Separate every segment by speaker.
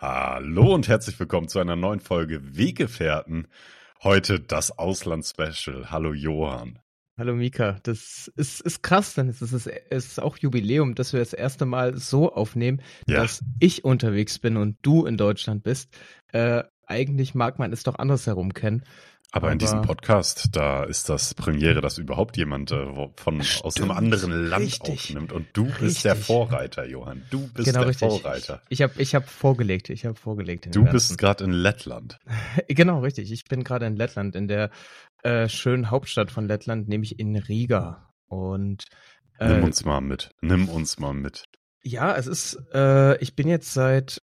Speaker 1: Hallo und herzlich willkommen zu einer neuen Folge Weggefährten. Heute das Auslandsspecial. Hallo Johann.
Speaker 2: Hallo Mika, das ist, ist krass, denn es ist, es ist auch Jubiläum, dass wir das erste Mal so aufnehmen, ja. dass ich unterwegs bin und du in Deutschland bist. Äh, eigentlich mag man es doch andersherum kennen.
Speaker 1: Aber, in diesem Podcast, da ist das Premiere, dass überhaupt jemand äh, von Stimmt, aus einem anderen Land richtig, aufnimmt. Und du richtig. bist der Vorreiter, Johann. Du bist genau, der richtig. Vorreiter.
Speaker 2: Ich habe ich hab vorgelegt. Ich habe vorgelegt.
Speaker 1: Du bist gerade in Lettland.
Speaker 2: genau, richtig. Ich bin gerade in Lettland, in der äh, schönen Hauptstadt von Lettland, nämlich in Riga. Und
Speaker 1: äh, nimm uns mal mit. Nimm uns mal mit.
Speaker 2: Ja, es ist. Äh, ich bin jetzt seit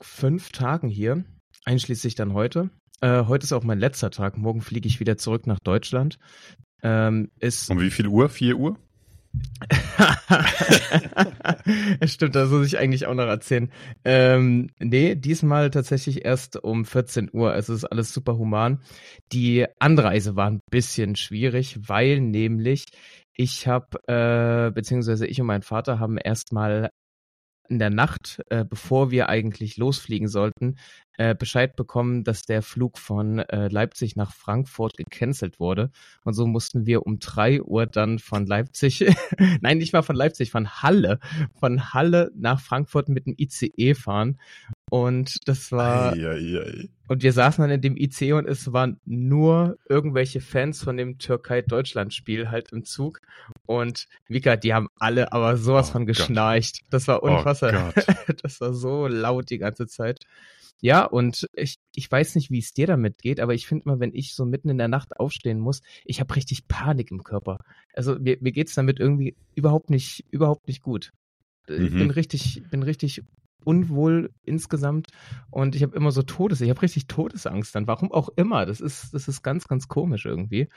Speaker 2: fünf Tagen hier, einschließlich dann heute. Äh, heute ist auch mein letzter Tag. Morgen fliege ich wieder zurück nach Deutschland. Ähm, ist
Speaker 1: um wie viel Uhr? Vier Uhr?
Speaker 2: Stimmt, das muss ich eigentlich auch noch erzählen. Ähm, nee, diesmal tatsächlich erst um 14 Uhr. Also es ist alles super human. Die Anreise war ein bisschen schwierig, weil nämlich ich habe, äh, beziehungsweise ich und mein Vater haben erstmal in der Nacht, äh, bevor wir eigentlich losfliegen sollten, äh, Bescheid bekommen, dass der Flug von äh, Leipzig nach Frankfurt gecancelt wurde. Und so mussten wir um drei Uhr dann von Leipzig, nein, nicht mal von Leipzig, von Halle, von Halle nach Frankfurt mit dem ICE fahren. Und das war. Ei, ei, ei. Und wir saßen dann in dem IC und es waren nur irgendwelche Fans von dem Türkei-Deutschland-Spiel halt im Zug. Und Mika, die haben alle aber sowas oh von geschnarcht. Gott. Das war oh unfassbar. Oh das war so laut die ganze Zeit. Ja, und ich, ich weiß nicht, wie es dir damit geht, aber ich finde mal, wenn ich so mitten in der Nacht aufstehen muss, ich habe richtig Panik im Körper. Also mir, mir geht's damit irgendwie überhaupt nicht, überhaupt nicht gut. Mhm. Ich bin richtig, bin richtig unwohl insgesamt und ich habe immer so Todes, ich habe richtig Todesangst dann. Warum auch immer. Das ist, das ist ganz, ganz komisch irgendwie.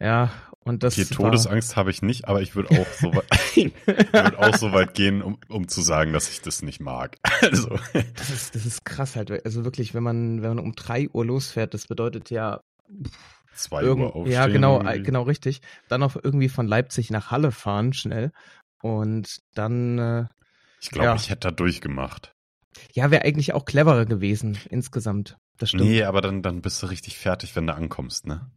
Speaker 2: Ja, und das.
Speaker 1: Okay, Todesangst habe ich nicht, aber ich würde auch so weit, auch so weit gehen, um, um zu sagen, dass ich das nicht mag. Also.
Speaker 2: Das ist, das ist krass halt. Also wirklich, wenn man, wenn man um drei Uhr losfährt, das bedeutet ja.
Speaker 1: Zwei Uhr aufstehen.
Speaker 2: Ja, genau, irgendwie. genau richtig. Dann auch irgendwie von Leipzig nach Halle fahren, schnell. Und dann äh,
Speaker 1: ich glaube, ja. ich hätte da durchgemacht.
Speaker 2: Ja, wäre eigentlich auch cleverer gewesen insgesamt. Das stimmt. Nee,
Speaker 1: aber dann, dann bist du richtig fertig, wenn du ankommst, ne?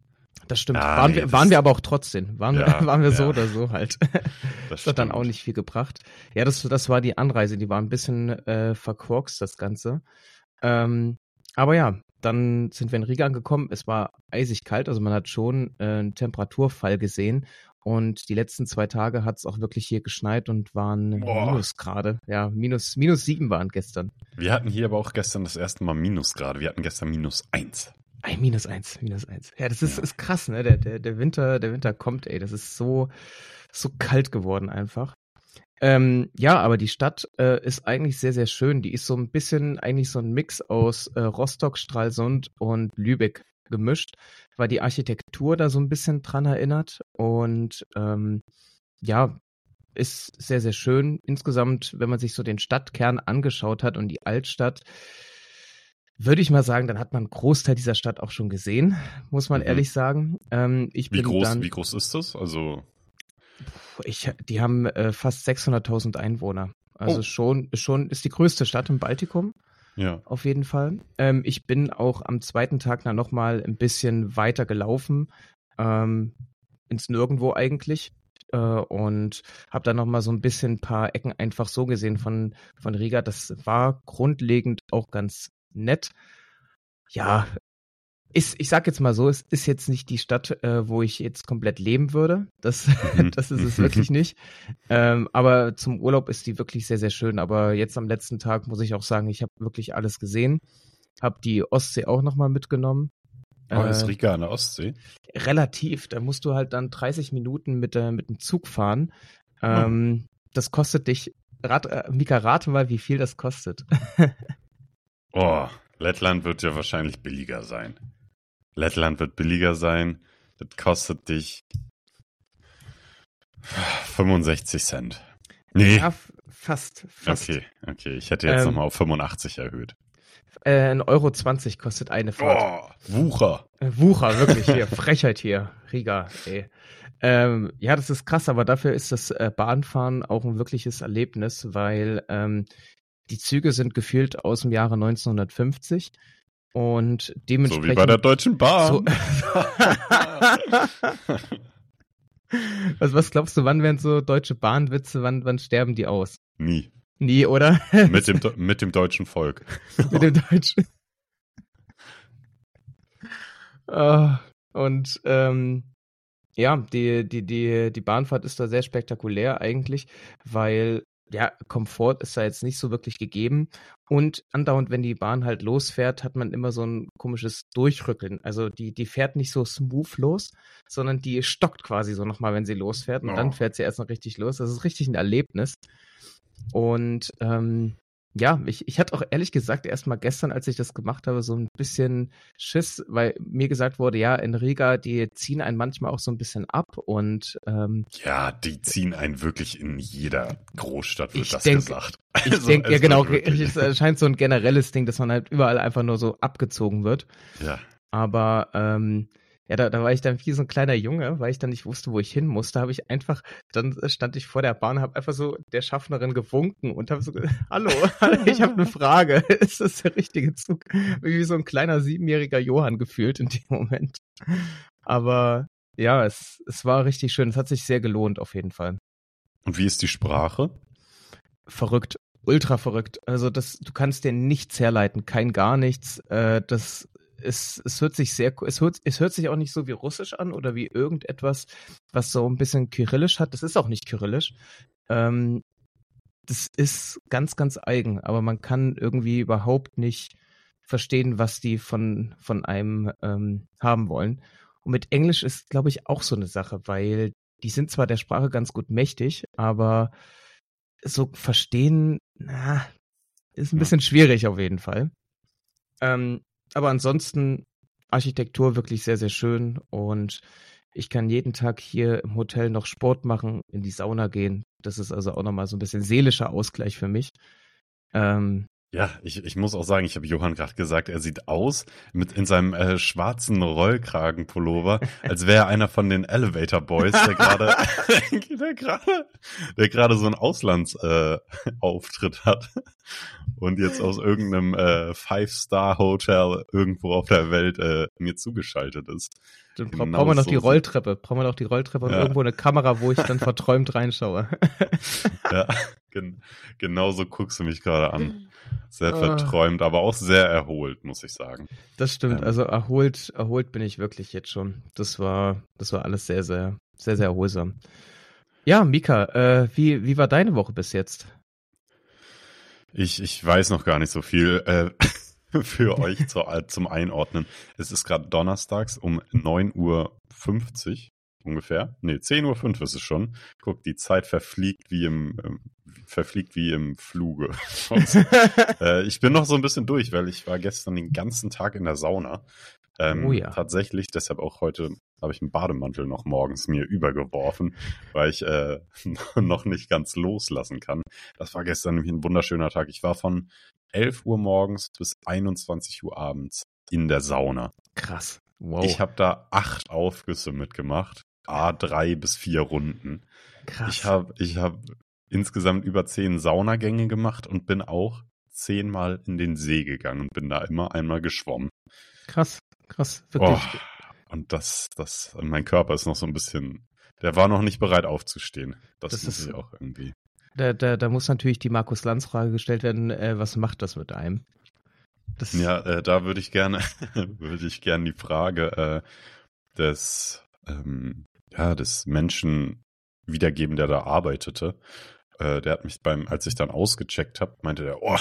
Speaker 2: Das stimmt. Ja, waren, nee, wir, waren wir aber auch trotzdem. Waren, ja, waren wir so oder so halt. Das, das hat dann auch nicht viel gebracht. Ja, das, das war die Anreise. Die war ein bisschen äh, verkorkst, das Ganze. Ähm, aber ja, dann sind wir in Riga angekommen. Es war eisig kalt, also man hat schon äh, einen Temperaturfall gesehen. Und die letzten zwei Tage hat es auch wirklich hier geschneit und waren Boah. Minusgrade. Ja, minus, minus sieben waren gestern.
Speaker 1: Wir hatten hier aber auch gestern das erste Mal Minusgrade. Wir hatten gestern minus eins.
Speaker 2: Ein minus eins, minus eins. Ja, das ist, ja. ist krass, ne? Der, der, der Winter, der Winter kommt, ey. Das ist so, so kalt geworden einfach. Ähm, ja, aber die Stadt äh, ist eigentlich sehr, sehr schön. Die ist so ein bisschen eigentlich so ein Mix aus äh, Rostock, Stralsund und Lübeck gemischt, weil die Architektur da so ein bisschen dran erinnert und ähm, ja, ist sehr, sehr schön. Insgesamt, wenn man sich so den Stadtkern angeschaut hat und die Altstadt, würde ich mal sagen, dann hat man einen Großteil dieser Stadt auch schon gesehen, muss man mhm. ehrlich sagen. Ähm, ich
Speaker 1: wie, groß,
Speaker 2: dann,
Speaker 1: wie groß ist das? Also
Speaker 2: ich, die haben äh, fast 600.000 Einwohner. Also oh. schon, schon ist die größte Stadt im Baltikum. Ja. Auf jeden Fall. Ähm, ich bin auch am zweiten Tag dann nochmal ein bisschen weiter gelaufen. Ähm, ins Nirgendwo eigentlich. Äh, und habe dann nochmal so ein bisschen ein paar Ecken einfach so gesehen von, von Riga. Das war grundlegend auch ganz nett. Ja, ist, ich sag jetzt mal so, es ist jetzt nicht die Stadt, äh, wo ich jetzt komplett leben würde. Das, mhm. das ist es wirklich nicht. Ähm, aber zum Urlaub ist die wirklich sehr, sehr schön. Aber jetzt am letzten Tag muss ich auch sagen, ich habe wirklich alles gesehen. Hab die Ostsee auch nochmal mitgenommen.
Speaker 1: Oh, ist äh, Riga an der Ostsee?
Speaker 2: Relativ. Da musst du halt dann 30 Minuten mit, äh, mit dem Zug fahren. Ähm, oh. Das kostet dich, rat, äh, Mika, rate mal, wie viel das kostet.
Speaker 1: oh, Lettland wird ja wahrscheinlich billiger sein. Lettland wird billiger sein. Das kostet dich 65 Cent.
Speaker 2: Nee. Ja, fast,
Speaker 1: fast. Okay, okay. Ich hätte jetzt ähm, nochmal auf 85 erhöht.
Speaker 2: Äh, 1,20 Euro 20 kostet eine Fahrt. Oh,
Speaker 1: Wucher.
Speaker 2: Äh, Wucher, wirklich hier. Frechheit hier. Riga, ey. Ähm, ja, das ist krass, aber dafür ist das äh, Bahnfahren auch ein wirkliches Erlebnis, weil ähm, die Züge sind gefühlt aus dem Jahre 1950 und dementsprechend.
Speaker 1: So wie bei der Deutschen Bahn. So
Speaker 2: was, was glaubst du, wann werden so deutsche Bahnwitze, wann, wann sterben die aus?
Speaker 1: Nie.
Speaker 2: Nie, oder?
Speaker 1: mit, dem, mit dem deutschen Volk.
Speaker 2: mit dem deutschen. uh, und ähm, ja, die, die, die, die Bahnfahrt ist da sehr spektakulär eigentlich, weil ja, Komfort ist da jetzt nicht so wirklich gegeben. Und andauernd, wenn die Bahn halt losfährt, hat man immer so ein komisches Durchrückeln. Also die, die fährt nicht so smooth los, sondern die stockt quasi so nochmal, wenn sie losfährt. Und oh. dann fährt sie erst noch richtig los. Das ist richtig ein Erlebnis. Und ähm, ja, ich, ich hatte auch ehrlich gesagt erstmal gestern, als ich das gemacht habe, so ein bisschen Schiss, weil mir gesagt wurde, ja, in Riga, die ziehen einen manchmal auch so ein bisschen ab und ähm,
Speaker 1: Ja, die ziehen einen wirklich in jeder Großstadt, wird das denk, gesagt.
Speaker 2: Ich also, denke, ja genau, es scheint so ein generelles Ding, dass man halt überall einfach nur so abgezogen wird.
Speaker 1: Ja.
Speaker 2: Aber ähm, ja, da, da war ich dann wie so ein kleiner Junge, weil ich dann nicht wusste, wo ich hin musste, habe ich einfach, dann stand ich vor der Bahn, habe einfach so der Schaffnerin gewunken und habe so, hallo, ich habe eine Frage, ist das der richtige Zug? Wie so ein kleiner siebenjähriger Johann gefühlt in dem Moment. Aber ja, es, es war richtig schön, es hat sich sehr gelohnt auf jeden Fall.
Speaker 1: Und wie ist die Sprache?
Speaker 2: Verrückt ultra verrückt. Also das, du kannst dir nichts herleiten, kein gar nichts. Äh, das es, es hört sich sehr, es hört, es hört sich auch nicht so wie Russisch an oder wie irgendetwas, was so ein bisschen Kyrillisch hat. Das ist auch nicht Kyrillisch. Ähm, das ist ganz, ganz eigen, aber man kann irgendwie überhaupt nicht verstehen, was die von, von einem ähm, haben wollen. Und mit Englisch ist, glaube ich, auch so eine Sache, weil die sind zwar der Sprache ganz gut mächtig, aber so verstehen, na, ist ein bisschen schwierig auf jeden Fall. Ähm, aber ansonsten Architektur wirklich sehr, sehr schön und ich kann jeden Tag hier im Hotel noch Sport machen, in die Sauna gehen. Das ist also auch nochmal so ein bisschen seelischer Ausgleich für mich. Ähm,
Speaker 1: ja, ich, ich muss auch sagen, ich habe Johann gerade gesagt, er sieht aus mit in seinem äh, schwarzen Rollkragenpullover, als wäre er einer von den Elevator Boys, der gerade der gerade der gerade so einen Auslandsauftritt äh, hat und jetzt aus irgendeinem äh, Five-Star-Hotel irgendwo auf der Welt äh, mir zugeschaltet ist.
Speaker 2: Dann bra brauchen wir noch die Rolltreppe. Brauchen wir noch die Rolltreppe und irgendwo eine Kamera, wo ich dann verträumt reinschaue.
Speaker 1: ja, gen genau so guckst du mich gerade an. Sehr ah. verträumt, aber auch sehr erholt, muss ich sagen.
Speaker 2: Das stimmt. Ähm. Also erholt, erholt bin ich wirklich jetzt schon. Das war, das war alles sehr, sehr, sehr, sehr erholsam. Ja, Mika, äh, wie, wie war deine Woche bis jetzt?
Speaker 1: Ich, ich weiß noch gar nicht so viel äh, für euch zu, zum Einordnen. Es ist gerade donnerstags um 9.50 Uhr ungefähr. Nee, 10.05 Uhr ist es schon. Guck, die Zeit verfliegt wie im, ähm, verfliegt wie im Fluge. äh, ich bin noch so ein bisschen durch, weil ich war gestern den ganzen Tag in der Sauna. Ähm, oh ja. Tatsächlich, deshalb auch heute habe ich einen Bademantel noch morgens mir übergeworfen, weil ich äh, noch nicht ganz loslassen kann. Das war gestern nämlich ein wunderschöner Tag. Ich war von 11 Uhr morgens bis 21 Uhr abends in der Sauna.
Speaker 2: Krass.
Speaker 1: Wow. Ich habe da acht Aufgüsse mitgemacht. A drei bis vier Runden. Krass. Ich habe ich hab insgesamt über zehn Saunagänge gemacht und bin auch zehnmal in den See gegangen und bin da immer einmal geschwommen.
Speaker 2: Krass, krass, wirklich.
Speaker 1: Oh, und das, das, mein Körper ist noch so ein bisschen, der war noch nicht bereit aufzustehen. Das, das muss ist, ich auch irgendwie.
Speaker 2: Da, da, da muss natürlich die Markus-Lanz-Frage gestellt werden, äh, was macht das mit einem?
Speaker 1: Das ja, äh, da würde ich gerne, würde ich gerne die Frage äh, des, ähm, ja, des Menschen wiedergeben, der da arbeitete. Äh, der hat mich beim, als ich dann ausgecheckt habe, meinte der, oh,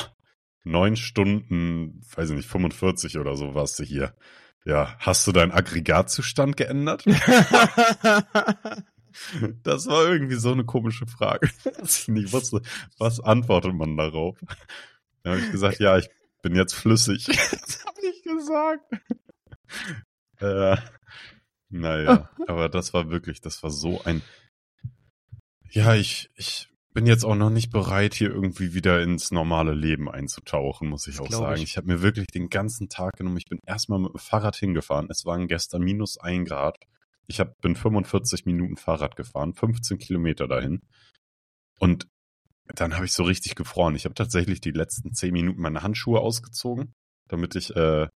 Speaker 1: neun Stunden, weiß ich nicht, 45 oder so warst du hier. Ja, hast du deinen Aggregatzustand geändert? das war irgendwie so eine komische Frage, dass ich nicht wusste, was antwortet man darauf. Da habe ich gesagt, ja, ich bin jetzt flüssig. das habe ich gesagt. Äh, naja, aber das war wirklich, das war so ein. Ja, ich, ich bin jetzt auch noch nicht bereit, hier irgendwie wieder ins normale Leben einzutauchen, muss ich das auch sagen. Ich, ich habe mir wirklich den ganzen Tag genommen. Ich bin erstmal mit dem Fahrrad hingefahren. Es waren gestern minus ein Grad. Ich hab, bin 45 Minuten Fahrrad gefahren, 15 Kilometer dahin. Und dann habe ich so richtig gefroren. Ich habe tatsächlich die letzten zehn Minuten meine Handschuhe ausgezogen, damit ich äh,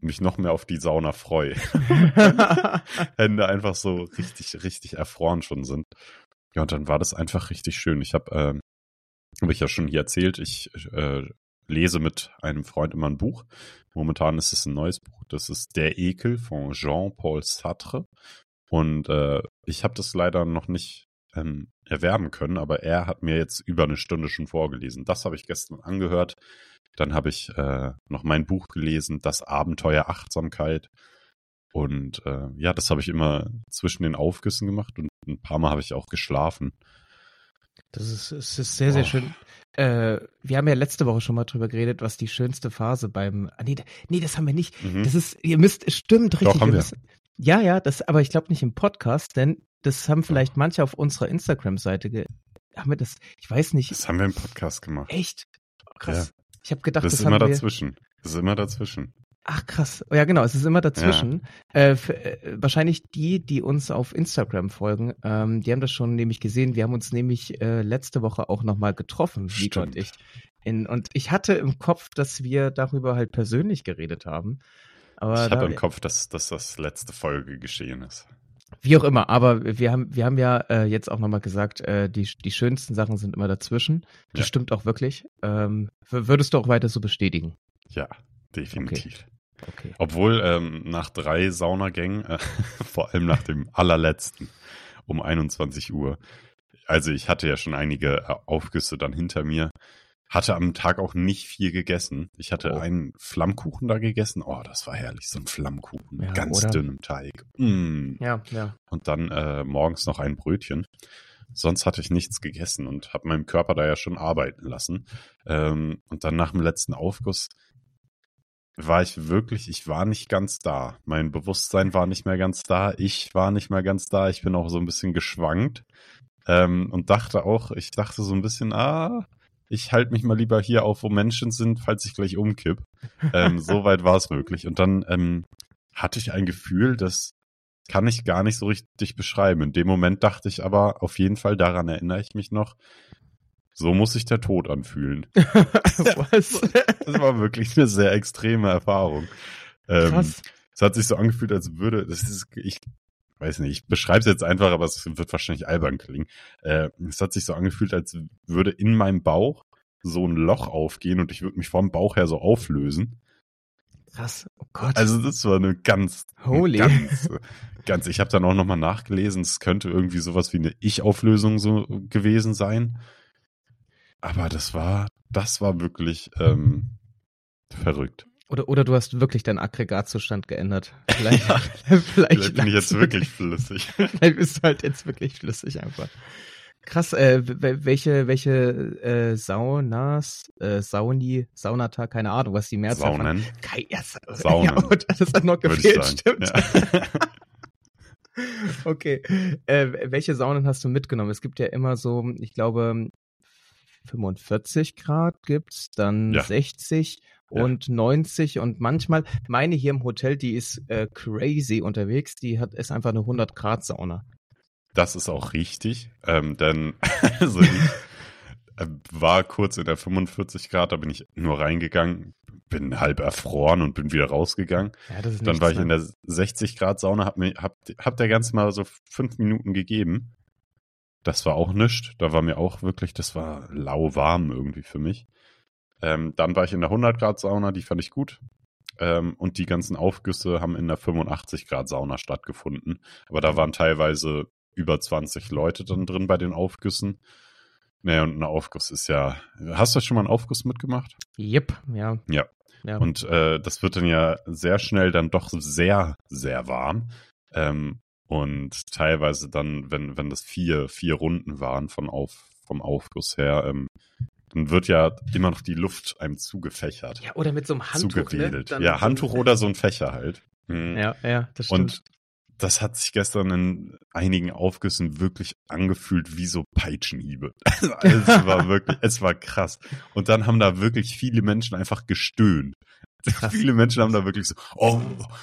Speaker 1: mich noch mehr auf die Sauna freue. Hände einfach so richtig, richtig erfroren schon sind. Ja, und dann war das einfach richtig schön. Ich habe, ähm, habe ich ja schon hier erzählt, ich äh, lese mit einem Freund immer ein Buch. Momentan ist es ein neues Buch. Das ist Der Ekel von Jean-Paul Sartre. Und äh, ich habe das leider noch nicht ähm, erwerben können, aber er hat mir jetzt über eine Stunde schon vorgelesen. Das habe ich gestern angehört. Dann habe ich äh, noch mein Buch gelesen, Das Abenteuer Achtsamkeit. Und äh, ja, das habe ich immer zwischen den Aufgüssen gemacht und ein paar Mal habe ich auch geschlafen.
Speaker 2: Das ist, es ist sehr, sehr oh. schön. Äh, wir haben ja letzte Woche schon mal drüber geredet, was die schönste Phase beim. Ah, nee, nee, das haben wir nicht. Mhm. Das ist, ihr müsst, stimmt richtig.
Speaker 1: Doch, haben wir.
Speaker 2: Müssen, ja, ja, das, aber ich glaube nicht im Podcast, denn das haben vielleicht manche auf unserer Instagram-Seite haben wir das, ich weiß nicht.
Speaker 1: Das haben wir im Podcast gemacht.
Speaker 2: Echt? Krass. Ja. Ich habe gedacht,
Speaker 1: das,
Speaker 2: das
Speaker 1: ist immer dazwischen. Das ist immer dazwischen.
Speaker 2: Ach krass. Ja, genau, es ist immer dazwischen. Ja. Äh, für, äh, wahrscheinlich die, die uns auf Instagram folgen, ähm, die haben das schon nämlich gesehen. Wir haben uns nämlich äh, letzte Woche auch nochmal getroffen, Nico und ich. In, und ich hatte im Kopf, dass wir darüber halt persönlich geredet haben.
Speaker 1: Aber ich habe im Kopf, dass, dass das letzte Folge geschehen ist.
Speaker 2: Wie auch immer, aber wir haben, wir haben ja äh, jetzt auch nochmal gesagt, äh, die, die schönsten Sachen sind immer dazwischen. Das ja. stimmt auch wirklich. Ähm, würdest du auch weiter so bestätigen?
Speaker 1: Ja, definitiv. Okay. Okay. Obwohl ähm, nach drei Saunagängen, äh, vor allem nach dem allerletzten um 21 Uhr, also ich hatte ja schon einige äh, Aufgüsse dann hinter mir, hatte am Tag auch nicht viel gegessen. Ich hatte oh. einen Flammkuchen da gegessen. Oh, das war herrlich, so ein Flammkuchen. Ja, ganz oder? dünnem Teig. Mm.
Speaker 2: Ja, ja.
Speaker 1: Und dann äh, morgens noch ein Brötchen. Sonst hatte ich nichts gegessen und habe meinem Körper da ja schon arbeiten lassen. Ähm, und dann nach dem letzten Aufguss war ich wirklich, ich war nicht ganz da. Mein Bewusstsein war nicht mehr ganz da. Ich war nicht mehr ganz da. Ich bin auch so ein bisschen geschwankt. Ähm, und dachte auch, ich dachte so ein bisschen, ah, ich halte mich mal lieber hier auf, wo Menschen sind, falls ich gleich umkipp. Ähm, so weit war es möglich. Und dann ähm, hatte ich ein Gefühl, das kann ich gar nicht so richtig beschreiben. In dem Moment dachte ich aber, auf jeden Fall, daran erinnere ich mich noch, so muss sich der Tod anfühlen. Was? das war wirklich eine sehr extreme Erfahrung. Ähm, Krass. Es hat sich so angefühlt, als würde, das ist, ich weiß nicht, ich beschreibe es jetzt einfach, aber es wird wahrscheinlich albern klingen. Äh, es hat sich so angefühlt, als würde in meinem Bauch so ein Loch aufgehen und ich würde mich vom Bauch her so auflösen.
Speaker 2: Krass, oh Gott.
Speaker 1: Also das war eine ganz,
Speaker 2: Holy.
Speaker 1: ganz, ganz. Ich habe dann auch nochmal nachgelesen, es könnte irgendwie sowas wie eine Ich-Auflösung so gewesen sein. Aber das war, das war wirklich ähm, verrückt.
Speaker 2: Oder, oder du hast wirklich deinen Aggregatzustand geändert. Vielleicht,
Speaker 1: ja, vielleicht, vielleicht bin ich jetzt wirklich flüssig.
Speaker 2: vielleicht bist du halt jetzt wirklich flüssig einfach. Krass, äh, welche, welche äh, Saunas, äh, Sauni, Saunata, keine Ahnung, was die Mehrzahl
Speaker 1: Saunen.
Speaker 2: Kein, ja, Saunen. Ja, das hat noch gefehlt, stimmt. Ja. okay. Äh, welche Saunen hast du mitgenommen? Es gibt ja immer so, ich glaube, 45 Grad gibt's, dann ja. 60 und ja. 90 und manchmal, meine hier im Hotel, die ist äh, crazy unterwegs, die hat ist einfach eine 100 Grad Sauna.
Speaker 1: Das ist auch richtig, ähm, denn also ich äh, war kurz in der 45 Grad, da bin ich nur reingegangen, bin halb erfroren und bin wieder rausgegangen. Ja, Dann war ich in der 60 Grad Sauna, hab, mir, hab, hab der ganze mal so fünf Minuten gegeben. Das war auch nichts. Da war mir auch wirklich, das war lauwarm irgendwie für mich. Ähm, dann war ich in der 100 Grad Sauna, die fand ich gut. Ähm, und die ganzen Aufgüsse haben in der 85 Grad Sauna stattgefunden. Aber da waren teilweise über 20 Leute dann drin bei den Aufgüssen. Naja, und ein Aufguss ist ja. Hast du schon mal einen Aufguss mitgemacht?
Speaker 2: Yep, ja.
Speaker 1: Ja. ja. Und äh, das wird dann ja sehr schnell dann doch sehr, sehr warm. Ähm, und teilweise dann, wenn, wenn das vier, vier Runden waren von auf, vom Aufguss her, ähm, dann wird ja immer noch die Luft einem zugefächert.
Speaker 2: Ja, oder mit so einem Handtuch.
Speaker 1: Ne? Ja, Handtuch oder so ein Fächer halt.
Speaker 2: Mhm. Ja, ja, das stimmt.
Speaker 1: Und das hat sich gestern in einigen Aufgüssen wirklich angefühlt wie so Peitschenhiebe. Also es war wirklich, es war krass. Und dann haben da wirklich viele Menschen einfach gestöhnt. Krass. Viele Menschen haben da wirklich so, oh,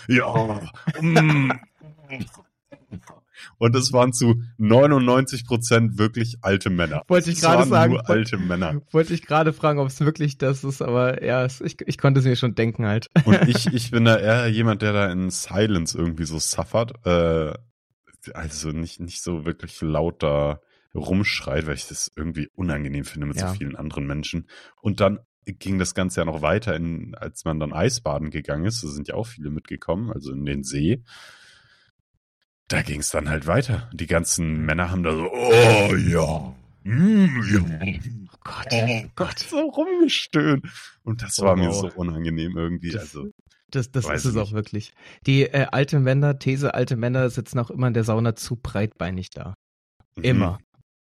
Speaker 1: ja, mm. Und es waren zu 99 Prozent wirklich alte Männer.
Speaker 2: Wollte ich gerade sagen.
Speaker 1: Nur alte Männer.
Speaker 2: Wollte ich gerade fragen, ob es wirklich das ist, aber ja, ich, ich konnte es mir schon denken halt.
Speaker 1: Und ich, ich bin da eher jemand, der da in Silence irgendwie so suffert. Äh, also nicht, nicht so wirklich laut da rumschreit, weil ich das irgendwie unangenehm finde mit
Speaker 2: Ja.
Speaker 1: so vielen anderen Menschen. Und dann ging das Ganze ja noch weiter, in, als man dann Eisbaden gegangen ist. Da sind ja auch viele mitgekommen, also in den See. Da ging es dann halt weiter. Die ganzen Männer haben da so, oh ja, mm, ja.
Speaker 2: Oh Gott.
Speaker 1: Oh Gott, so rumgestöhnt. Und das war mir
Speaker 2: Oh.
Speaker 1: so unangenehm irgendwie.
Speaker 2: Das-
Speaker 1: Also,
Speaker 2: Das, das ist es
Speaker 1: ich
Speaker 2: auch
Speaker 1: nicht.
Speaker 2: wirklich. Die äh, alte Männer, These, alte Männer sitzen auch immer in der Sauna zu breitbeinig da.
Speaker 1: mhm.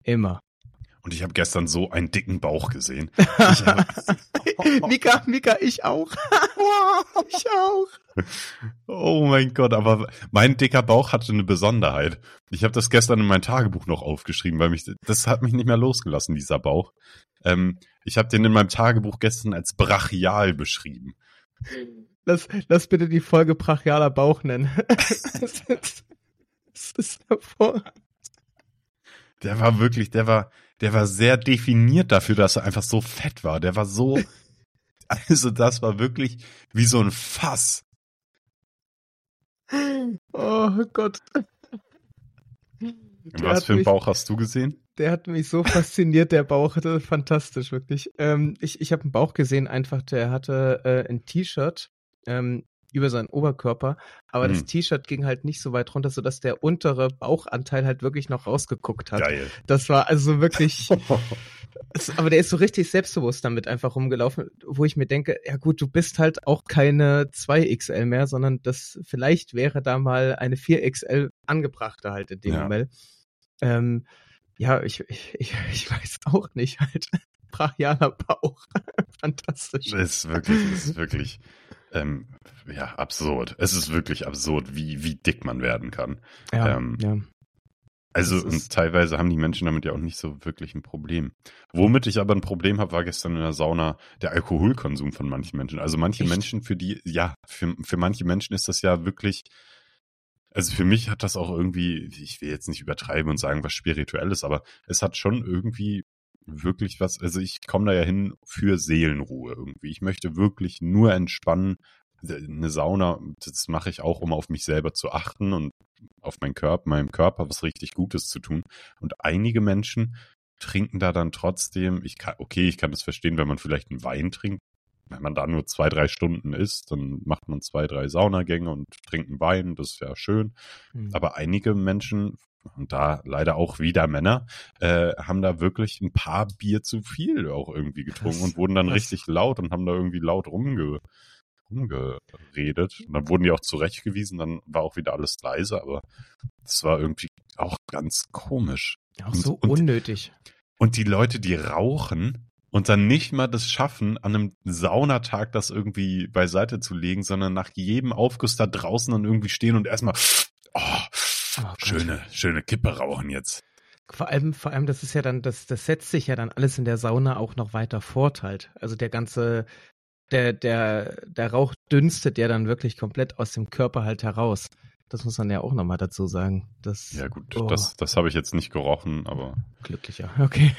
Speaker 2: Immer.
Speaker 1: Und ich habe gestern so einen dicken Bauch gesehen.
Speaker 2: Mika, Mika, ich auch. ich auch.
Speaker 1: Oh mein Gott, aber mein dicker Bauch hatte eine Besonderheit. Ich habe das gestern in mein Tagebuch noch aufgeschrieben, weil mich das hat mich nicht mehr losgelassen, dieser Bauch. Ähm, ich habe den in meinem Tagebuch gestern als brachial beschrieben.
Speaker 2: Lass, lass bitte die Folge brachialer Bauch nennen. das ist, das ist hervorragend.
Speaker 1: Der war wirklich, der war, der war sehr definiert dafür, dass er einfach so fett war. Der war so, also das war wirklich wie so ein Fass.
Speaker 2: Oh Gott. Der
Speaker 1: Was für einen
Speaker 2: mich-
Speaker 1: Bauch hast du gesehen?
Speaker 2: Der hat mich so fasziniert, der Bauch. Das ist fantastisch, wirklich. Ähm, ich ich habe einen Bauch gesehen, einfach, der hatte äh, ein T-Shirt ähm, über seinen Oberkörper, aber das
Speaker 1: Hm.
Speaker 2: T-Shirt ging halt nicht so weit runter, sodass der untere Bauchanteil halt wirklich noch rausgeguckt hat.
Speaker 1: Geil.
Speaker 2: Das war also wirklich. es, aber der ist so richtig selbstbewusst damit einfach rumgelaufen, wo ich mir denke, ja gut, du bist halt auch keine 2XL mehr, sondern das vielleicht wäre da mal eine 4XL angebrachter halt in dem
Speaker 1: Ja.
Speaker 2: Moment. Ähm, ja, ich, ich, ich, ich weiß auch nicht, halt. Brachialer Bauch. Fantastisch.
Speaker 1: Es ist wirklich, es ist wirklich, ähm, ja, absurd. Es ist wirklich absurd, wie, wie dick man werden kann.
Speaker 2: Ja,
Speaker 1: ähm,
Speaker 2: ja.
Speaker 1: Also, und teilweise haben die Menschen damit ja auch nicht so wirklich ein Problem. Womit ich aber ein Problem habe, war gestern in der Sauna der Alkoholkonsum von manchen Menschen. Also manche
Speaker 2: Echt?
Speaker 1: Menschen, für die, ja, für, für manche Menschen ist das ja wirklich, also für mich hat das auch irgendwie, ich will jetzt nicht übertreiben und sagen, was spirituelles, aber es hat schon irgendwie wirklich was, also ich komme da ja hin für Seelenruhe irgendwie. Ich möchte wirklich nur entspannen. Eine Sauna, das mache ich auch, um auf mich selber zu achten und auf meinen Körper, meinem Körper was richtig Gutes zu tun. Und einige Menschen trinken da dann trotzdem, ich kann, okay, ich kann das verstehen, wenn man vielleicht einen Wein trinkt. Wenn man da nur zwei, drei Stunden isst, dann macht man zwei, drei Saunagänge und trinkt einen Wein, das ist ja schön.
Speaker 2: Hm.
Speaker 1: Aber einige Menschen, und da leider auch wieder Männer, äh, haben da wirklich ein paar Bier zu viel auch irgendwie getrunken
Speaker 2: Krass,
Speaker 1: und wurden dann
Speaker 2: krass.
Speaker 1: richtig laut und haben da irgendwie laut rumge rumgeredet. Und dann wurden die auch zurechtgewiesen, dann war auch wieder alles leise, aber das war irgendwie auch ganz komisch.
Speaker 2: Auch
Speaker 1: und-
Speaker 2: so
Speaker 1: und-
Speaker 2: unnötig.
Speaker 1: Und die Leute, die rauchen und dann nicht mal das schaffen, an einem Saunatag das irgendwie beiseite zu legen, sondern nach jedem Aufguss da draußen dann irgendwie stehen und erstmal, oh,
Speaker 2: Oh
Speaker 1: schöne, schöne Kippe rauchen jetzt.
Speaker 2: Vor allem, vor allem, das ist ja dann, das, das setzt sich ja dann alles in der Sauna auch noch weiter fort halt. Also der ganze, der, der, der Rauch dünstet ja dann wirklich komplett aus dem Körper halt heraus. Das muss man ja auch nochmal dazu sagen. Das
Speaker 1: Ja gut,
Speaker 2: Oh.
Speaker 1: das, das habe ich jetzt nicht gerochen, aber,
Speaker 2: glücklicher. Okay.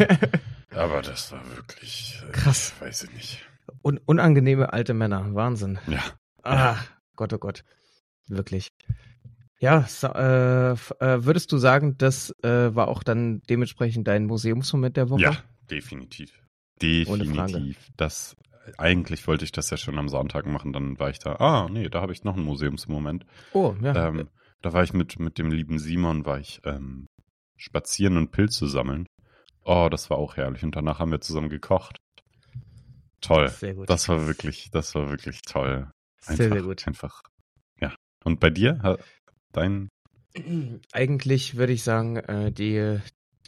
Speaker 1: aber das war wirklich, äh,
Speaker 2: Krass.
Speaker 1: weiß ich nicht.
Speaker 2: Un unangenehme alte Männer. Wahnsinn.
Speaker 1: Ja,
Speaker 2: Ah, Gott, oh Gott. Wirklich. Ja, äh, äh, würdest du sagen, das äh, war auch dann dementsprechend dein Museumsmoment der Woche?
Speaker 1: ja, definitiv.
Speaker 2: Ohne Frage.
Speaker 1: Definitiv. Das, eigentlich wollte ich das ja schon am Sonntag machen, dann war ich da, ah, nee, da habe ich noch einen Museumsmoment.
Speaker 2: Oh, ja.
Speaker 1: Ähm, da war ich mit, mit dem lieben Simon, war ich ähm, spazieren und Pilze sammeln. Oh, das war auch herrlich. Und danach haben wir zusammen gekocht. Toll.
Speaker 2: sehr gut.
Speaker 1: Das war wirklich, das war wirklich toll. Einfach,
Speaker 2: sehr, sehr gut.
Speaker 1: Einfach. Ja. Und bei dir? Dein,
Speaker 2: Eigentlich würde ich sagen, äh, die,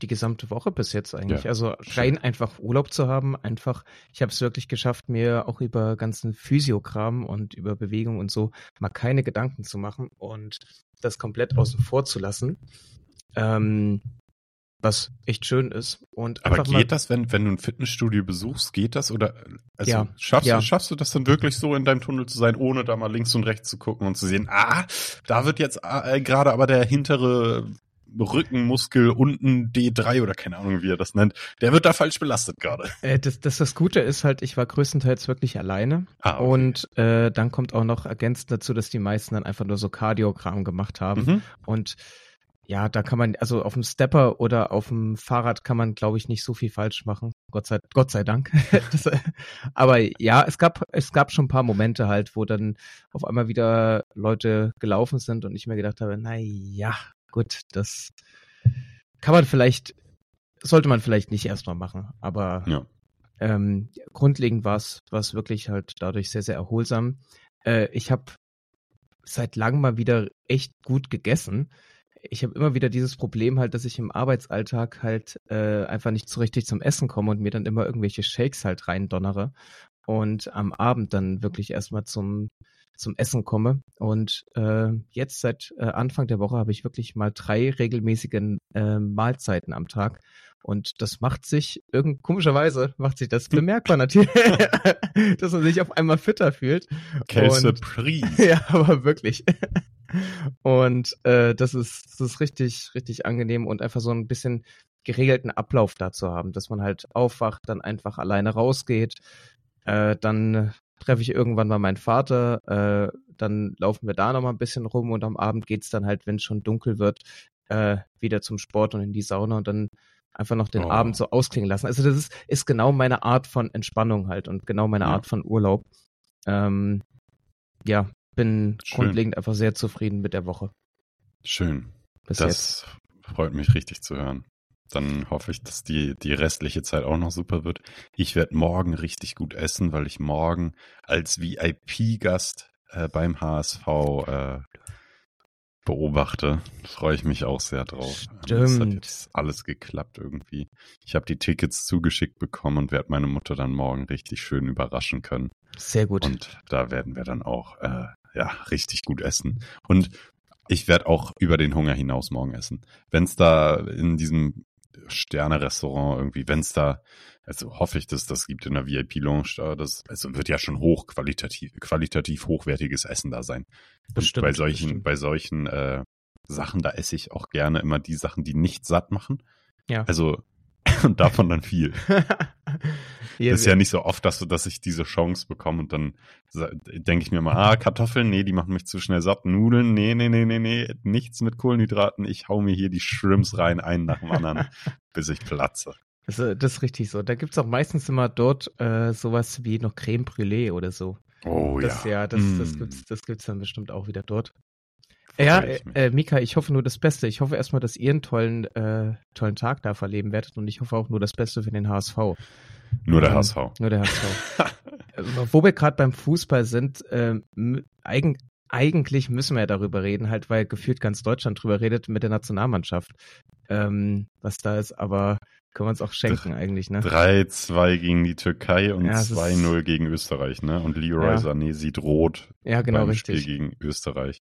Speaker 2: die gesamte Woche bis jetzt eigentlich.
Speaker 1: Ja,
Speaker 2: also
Speaker 1: schön.
Speaker 2: rein einfach Urlaub zu haben, einfach, ich habe es wirklich geschafft, mir auch über ganzen Physiokram und über Bewegung und so mal keine Gedanken zu machen und das komplett außen vor zu lassen. Ähm, was echt schön ist. Und
Speaker 1: aber geht das, wenn, wenn du ein Fitnessstudio besuchst, geht das? Oder also
Speaker 2: Ja,
Speaker 1: schaffst,
Speaker 2: ja.
Speaker 1: Du, schaffst du das dann wirklich so in deinem Tunnel zu sein, ohne da mal links und rechts zu gucken und zu sehen, ah, da wird jetzt äh, gerade aber der hintere Rückenmuskel unten D3 oder keine Ahnung, wie er das nennt, der wird da falsch belastet gerade.
Speaker 2: Äh, das, das, das Gute ist halt, ich war größtenteils wirklich alleine. Ah, okay. Und äh, dann kommt auch noch ergänzend dazu, dass die meisten dann einfach nur so Kardiogramm gemacht haben. Mhm. Und ja, da kann man, also auf dem Stepper oder auf dem Fahrrad kann man, glaube ich, nicht so viel falsch machen. Gott sei, Gott sei Dank. das, aber ja, es gab, es gab schon ein paar Momente halt, wo dann auf einmal wieder Leute gelaufen sind und ich mir gedacht habe, na ja, gut, das kann man vielleicht, sollte man vielleicht nicht erstmal machen, aber ja. ähm, grundlegend war es, war es wirklich halt dadurch sehr, sehr erholsam. Äh, ich habe seit langem mal wieder echt gut gegessen ich habe immer wieder dieses Problem halt, dass ich im Arbeitsalltag halt äh, einfach nicht so richtig zum Essen komme und mir dann immer irgendwelche Shakes halt reindonnere und am Abend dann wirklich erstmal zum zum Essen komme. Und äh, jetzt seit äh, Anfang der Woche habe ich wirklich mal drei regelmäßige äh, Mahlzeiten am Tag. Und das macht sich, irgend komischerweise macht sich das bemerkbar natürlich, dass man sich auf einmal fitter fühlt.
Speaker 1: Quelle Surprise.
Speaker 2: ja, aber wirklich. Und äh, das ist, das ist richtig, richtig angenehm und einfach so ein bisschen geregelten Ablauf dazu haben, dass man halt aufwacht, dann einfach alleine rausgeht, äh, dann treffe ich irgendwann mal meinen Vater, äh, dann laufen wir da noch mal ein bisschen rum und am Abend geht's dann halt, wenn es schon dunkel wird, äh, wieder zum Sport und in die Sauna und dann einfach noch den oh. Abend so ausklingen lassen. Also das ist, ist genau meine Art von Entspannung halt und genau meine ja. Art von Urlaub. Ähm, ja, bin Schön. grundlegend einfach sehr zufrieden mit der Woche.
Speaker 1: Schön. Bis das jetzt. freut mich richtig zu hören. Dann hoffe ich, dass die, die restliche Zeit auch noch super wird. Ich werde morgen richtig gut essen, weil ich morgen als VIP-Gast äh, beim HSV äh, beobachte. Freue ich mich auch sehr drauf.
Speaker 2: Stimmt. Das
Speaker 1: hat jetzt alles geklappt irgendwie. Ich habe die Tickets zugeschickt bekommen und werde meine Mutter dann morgen richtig schön überraschen können.
Speaker 2: Sehr gut.
Speaker 1: Und da werden wir dann auch äh, ja, richtig gut essen. Und ich werde auch über den Hunger hinaus morgen essen. Wenn es da in diesem Sterne-Restaurant irgendwie, wenn es da, also hoffe ich, dass das gibt in der VIP-Lounge da, das, also wird ja schon hochqualitativ, qualitativ hochwertiges Essen da sein. Bestimmt, bei solchen, bei solchen äh, Sachen, da esse ich auch gerne immer die Sachen, die nicht satt machen. Ja. Also und davon dann viel. ja, das ist ja nicht so oft, dass, dass ich diese Chance bekomme und dann denke ich mir mal, ah, Kartoffeln, nee, die machen mich zu schnell satt. Nudeln, nee, nee, nee, nee, nee, nichts mit Kohlenhydraten. Ich hau mir hier die Shrimps rein, einen nach dem anderen, bis ich platze.
Speaker 2: Das, das ist richtig so. Da gibt's auch meistens immer dort äh, sowas wie noch Creme Brûlée oder so.
Speaker 1: Oh
Speaker 2: das,
Speaker 1: ja.
Speaker 2: Ja, das, mm. das, gibt's, das gibt's dann bestimmt auch wieder dort. Ja, äh, Mika, ich hoffe nur das Beste. Ich hoffe erstmal, dass ihr einen tollen, äh, tollen Tag da verleben werdet und ich hoffe auch nur das Beste für den HSV.
Speaker 1: Nur der ähm, HSV.
Speaker 2: Nur der HSV. Äh, wo wir gerade beim Fußball sind, äh, eigen, eigentlich müssen wir ja darüber reden, halt, weil gefühlt ganz Deutschland drüber redet mit der Nationalmannschaft. Ähm, was da ist, aber können wir uns auch schenken eigentlich, ne?
Speaker 1: 3-2 gegen die Türkei und ja, 2-0 gegen Österreich, ne? Und Leroy ja. Sané sieht rot
Speaker 2: ja, genau, beim
Speaker 1: richtig. Spiel gegen Österreich.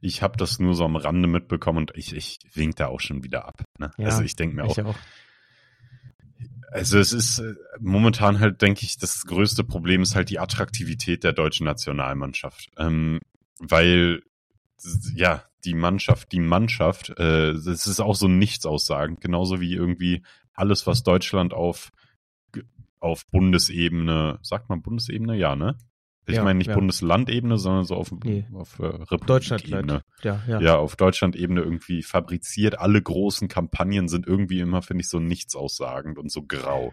Speaker 1: Ich habe das nur so am Rande mitbekommen und ich, ich wink da auch schon wieder ab. Ne? Ja, also ich denke mir auch, auch. Also es ist äh, momentan halt, denke ich, das größte Problem ist halt die Attraktivität der deutschen Nationalmannschaft. Ähm, weil ja, die Mannschaft, die Mannschaft, äh, das ist auch so nichts aussagend, genauso wie irgendwie alles, was Deutschland auf, auf Bundesebene, sagt man Bundesebene? Ja, ne? Ich ja, meine nicht ja. Bundeslandebene, sondern so auf, nee. auf äh, Republikebene.
Speaker 2: Ja, ja.
Speaker 1: ja, auf Deutschland-Ebene irgendwie fabriziert. Alle großen Kampagnen sind irgendwie immer, finde ich, so nichts aussagend und so grau.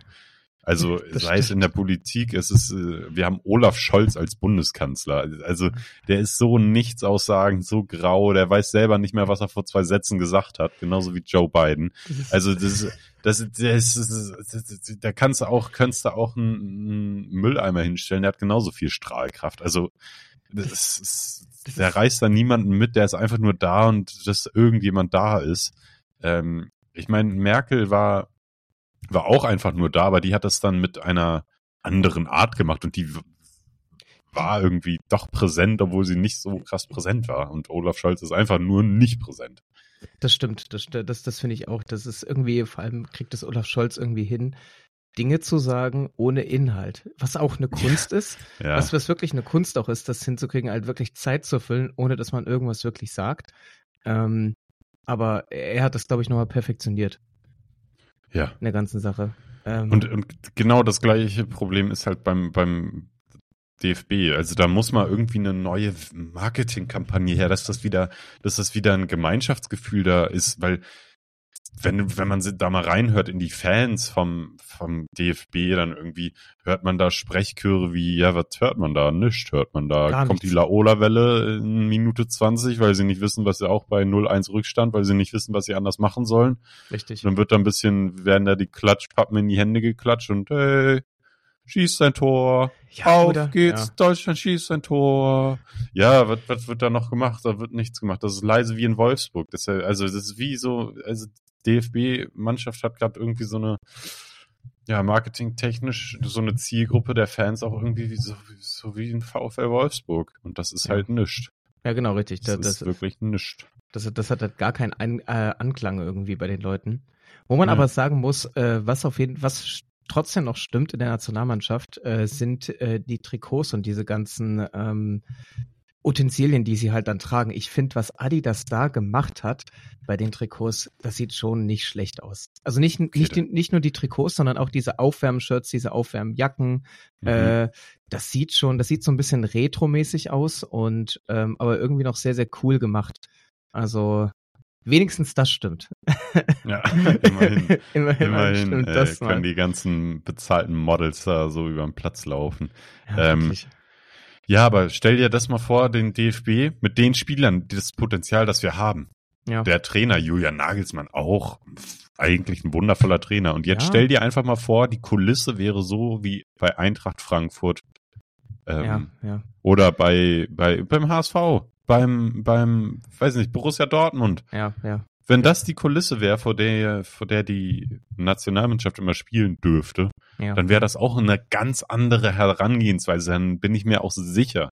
Speaker 1: Also das sei stimmt. es in der Politik, es ist, äh, wir haben Olaf Scholz als Bundeskanzler. Also der ist so nichts aussagend, so grau, der weiß selber nicht mehr, was er vor zwei Sätzen gesagt hat, genauso wie Joe Biden. Also das, das, das, das da kannst du auch, kannst du auch einen, Mülleimer hinstellen, der hat genauso viel Strahlkraft. Also das ist, der reißt da niemanden mit, der ist einfach nur da und dass irgendjemand da ist. Ähm, ich meine, Merkel war war auch einfach nur da, aber die hat das dann mit einer anderen Art gemacht und die war irgendwie doch präsent, obwohl sie nicht so krass präsent war. Und Olaf Scholz ist einfach nur nicht präsent.
Speaker 2: Das stimmt, das, das, das finde ich auch. Das ist irgendwie, vor allem kriegt das Olaf Scholz irgendwie hin, Dinge zu sagen ohne Inhalt. Was auch eine Kunst ja. ist. Ja. Was, was wirklich eine Kunst auch ist, das hinzukriegen, halt wirklich Zeit zu füllen, ohne dass man irgendwas wirklich sagt. Ähm, aber er hat das, glaube ich, nochmal perfektioniert.
Speaker 1: Ja.
Speaker 2: In der ganzen Sache.
Speaker 1: Ähm, und, und genau das gleiche Problem ist halt beim, beim DFB. Also da muss mal irgendwie eine neue Marketingkampagne her, dass das wieder, dass das wieder ein Gemeinschaftsgefühl da ist, weil wenn, wenn man da mal reinhört in die Fans vom, vom DFB, dann irgendwie hört man da Sprechchöre wie, ja, was hört man da? Nichts hört man da.
Speaker 2: Gar
Speaker 1: Kommt
Speaker 2: nichts.
Speaker 1: die Laola-Welle in Minute 20, weil sie nicht wissen, was sie auch bei 0-1 Rückstand, weil sie nicht wissen, was sie anders machen sollen.
Speaker 2: Richtig.
Speaker 1: Dann wird da ein bisschen, werden da die Klatschpappen in die Hände geklatscht und hey, schießt ein Tor.
Speaker 2: Ja,
Speaker 1: Auf
Speaker 2: oder?
Speaker 1: geht's,
Speaker 2: Ja.
Speaker 1: Deutschland schießt ein Tor. Ja, was, was wird da noch gemacht? Da wird nichts gemacht. Das ist leise wie in Wolfsburg. Das ist, also das ist wie so, also DFB-Mannschaft hat gerade irgendwie so eine, ja, marketingtechnisch so eine Zielgruppe der Fans auch irgendwie wie so, so wie ein VfL Wolfsburg. Und das ist
Speaker 2: Ja.
Speaker 1: halt nichts.
Speaker 2: Ja, genau, richtig.
Speaker 1: Das,
Speaker 2: Das,
Speaker 1: ist
Speaker 2: das,
Speaker 1: wirklich nichts.
Speaker 2: das, das hat halt gar keinen Ein, äh, Anklang irgendwie bei den Leuten. Wo man
Speaker 1: Ja.
Speaker 2: aber sagen muss, äh, was auf jeden was trotzdem noch stimmt in der Nationalmannschaft, äh, sind äh, die Trikots und diese ganzen ähm, Utensilien, die sie halt dann tragen. Ich finde, was Adidas da gemacht hat bei den Trikots, das sieht schon nicht schlecht aus. Also nicht, nicht, die, nicht nur die Trikots, sondern auch diese Aufwärmshirts, diese Aufwärmjacken.
Speaker 1: Mhm.
Speaker 2: Äh, das sieht schon, das sieht so ein bisschen retromäßig aus und ähm, aber irgendwie noch sehr, sehr cool gemacht. Also wenigstens das stimmt.
Speaker 1: ja, immerhin.
Speaker 2: immerhin,
Speaker 1: Immerhin
Speaker 2: stimmt
Speaker 1: äh,
Speaker 2: das
Speaker 1: können die ganzen bezahlten Models da so über den Platz laufen.
Speaker 2: ja,
Speaker 1: ähm,
Speaker 2: wirklich.
Speaker 1: Ja, aber stell dir das mal vor, den DFB mit den Spielern, das Potenzial, das wir haben.
Speaker 2: ja.
Speaker 1: Der Trainer Julian Nagelsmann auch eigentlich ein wundervoller Trainer. Und jetzt
Speaker 2: Ja.
Speaker 1: stell dir einfach mal vor, die Kulisse wäre so wie bei Eintracht Frankfurt ähm,
Speaker 2: ja, ja.
Speaker 1: oder bei, bei beim HSV, beim beim weiß nicht Borussia Dortmund.
Speaker 2: Ja, ja.
Speaker 1: Wenn das die Kulisse wäre, vor der vor der die Nationalmannschaft immer spielen dürfte,
Speaker 2: ja.
Speaker 1: dann wäre das auch eine ganz andere Herangehensweise. Dann bin ich mir auch sicher,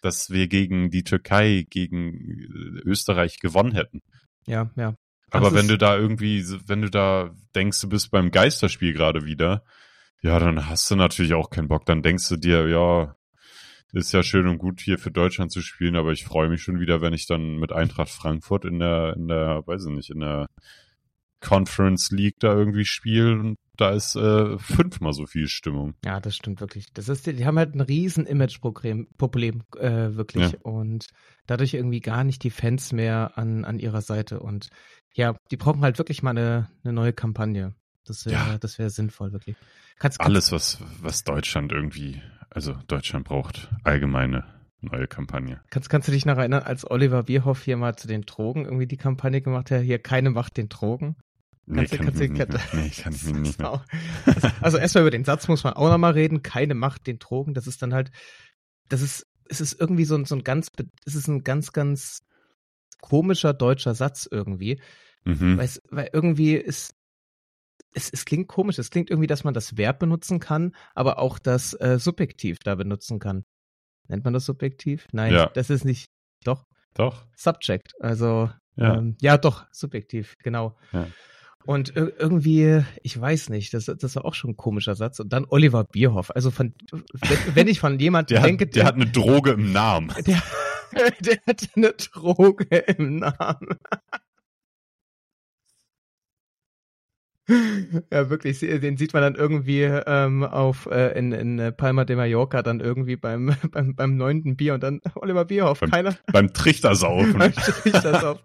Speaker 1: dass wir gegen die Türkei, gegen äh, Österreich gewonnen hätten.
Speaker 2: ja, ja.
Speaker 1: Aber
Speaker 2: Das
Speaker 1: wenn du da irgendwie, wenn du da denkst, du bist beim Geisterspiel gerade wieder, ja, dann hast du natürlich auch keinen Bock. Dann denkst du dir, ja, ist ja schön und gut hier für Deutschland zu spielen, aber ich freue mich schon wieder, wenn ich dann mit Eintracht Frankfurt in der, in der, weiß ich nicht, in der Conference League da irgendwie spiele und da ist äh, fünfmal so viel Stimmung.
Speaker 2: Ja, das stimmt wirklich. Das ist, die haben halt ein riesen Image-Problem, Problem, äh, wirklich.
Speaker 1: Ja.
Speaker 2: Und dadurch irgendwie gar nicht die Fans mehr an, an ihrer Seite. Und ja, die brauchen halt wirklich mal eine, eine neue Kampagne. Das wäre,
Speaker 1: Ja.
Speaker 2: das wäre sinnvoll, wirklich. Kannst, kannst,
Speaker 1: Alles, was, was Deutschland irgendwie, also Deutschland braucht allgemeine neue Kampagne.
Speaker 2: Kannst, kannst du dich noch erinnern, als Oliver Bierhoff hier mal zu den Drogen irgendwie die Kampagne gemacht hat, hier keine Macht den Drogen?
Speaker 1: Nee,
Speaker 2: du-
Speaker 1: kann
Speaker 2: kannst
Speaker 1: ich
Speaker 2: du-
Speaker 1: nicht mehr. Nee, kann ich mich nicht mehr.
Speaker 2: Auch- Also erstmal über den Satz muss man auch nochmal reden, keine Macht den Drogen, das ist dann halt, das ist, es ist irgendwie so ein, so ein ganz, es ist ein ganz, ganz komischer deutscher Satz irgendwie,
Speaker 1: Mhm.
Speaker 2: weil irgendwie ist, es, es klingt komisch, es klingt irgendwie, dass man das Verb benutzen kann, aber auch das äh, Subjektiv da benutzen kann. Nennt man das Subjektiv? Nein,
Speaker 1: Ja.
Speaker 2: das ist nicht, doch,
Speaker 1: Doch.
Speaker 2: Subject, also
Speaker 1: Ja.
Speaker 2: ähm, ja, doch, subjektiv, genau.
Speaker 1: Ja.
Speaker 2: Und ir- irgendwie, ich weiß nicht, das, das war auch schon ein komischer Satz. Und dann Oliver Bierhoff. Also von, wenn, wenn ich von jemandem
Speaker 1: Der,
Speaker 2: denke,
Speaker 1: hat, der hat eine Droge im Namen.
Speaker 2: der, der hat eine Droge im Namen. Ja, wirklich, den sieht man dann irgendwie ähm, auf äh, in, in äh, Palma de Mallorca dann irgendwie beim, beim, beim neunten Bier und dann Oliver Bierhoff,
Speaker 1: Beim-
Speaker 2: keiner
Speaker 1: Beim Trichtersaufen.
Speaker 2: das auf.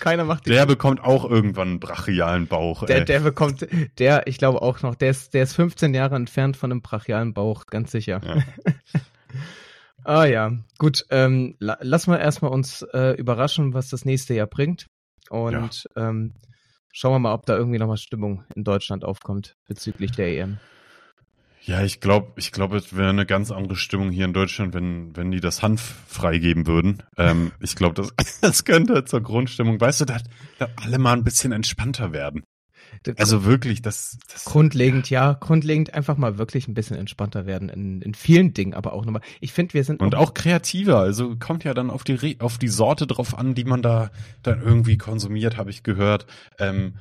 Speaker 2: Keiner macht die
Speaker 1: Der bekommt auch irgendwann einen brachialen Bauch.
Speaker 2: Der,
Speaker 1: ey.
Speaker 2: der bekommt, der, ich glaube auch noch, der ist, der ist 15 Jahre entfernt von einem brachialen Bauch, ganz sicher.
Speaker 1: Ja.
Speaker 2: ah ja, gut, ähm, la, lass mal erstmal uns äh, überraschen, was das nächste Jahr bringt. Und ähm, schauen wir mal, ob da irgendwie nochmal Stimmung in Deutschland aufkommt bezüglich der EM.
Speaker 1: Ja, ich glaube, ich glaube, es wäre eine ganz andere Stimmung hier in Deutschland, wenn, wenn die das Hanf freigeben würden. Ähm, ich glaube, das, das könnte zur Grundstimmung, weißt du, dass, dass alle mal ein bisschen entspannter werden. Also wirklich, das, das
Speaker 2: grundlegend, ja, grundlegend einfach mal wirklich ein bisschen entspannter werden in, in vielen Dingen, aber auch nochmal. Ich finde, wir sind
Speaker 1: und auch kreativer. Also kommt ja dann auf die Re auf die Sorte drauf an, die man da dann irgendwie konsumiert, habe ich gehört. Ähm,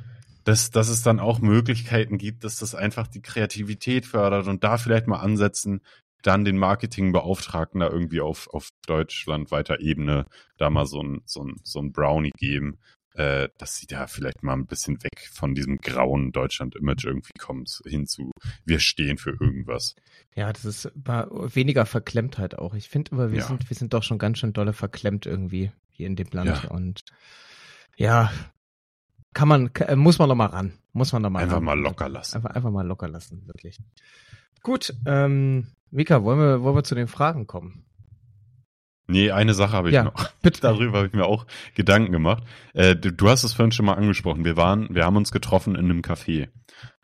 Speaker 1: dass, dass es dann auch Möglichkeiten gibt, dass das einfach die Kreativität fördert und da vielleicht mal ansetzen, dann den Marketingbeauftragten da irgendwie auf, auf Deutschland weiter Ebene da mal so ein, so ein, so ein Brownie geben. Äh, dass sie da vielleicht mal ein bisschen weg von diesem grauen Deutschland-Image irgendwie kommt, hin zu, wir stehen für irgendwas.
Speaker 2: Ja, das ist weniger Verklemmtheit auch. Ich finde aber, wir
Speaker 1: Ja.
Speaker 2: sind, wir sind doch schon ganz schön dolle verklemmt irgendwie hier in dem Land.
Speaker 1: Ja.
Speaker 2: Und ja, kann man, ka- äh, muss man noch mal ran. Muss man noch mal
Speaker 1: Einfach
Speaker 2: ran.
Speaker 1: mal locker lassen.
Speaker 2: Einfach, einfach mal locker lassen, wirklich. Gut, ähm, Mika, wollen wir, wollen wir zu den Fragen kommen?
Speaker 1: Nee, eine Sache habe ich
Speaker 2: Ja,
Speaker 1: noch.
Speaker 2: bitte.
Speaker 1: Darüber habe ich mir auch Gedanken gemacht. Äh, du, du hast es vorhin schon mal angesprochen. Wir waren, wir haben uns getroffen in einem Café.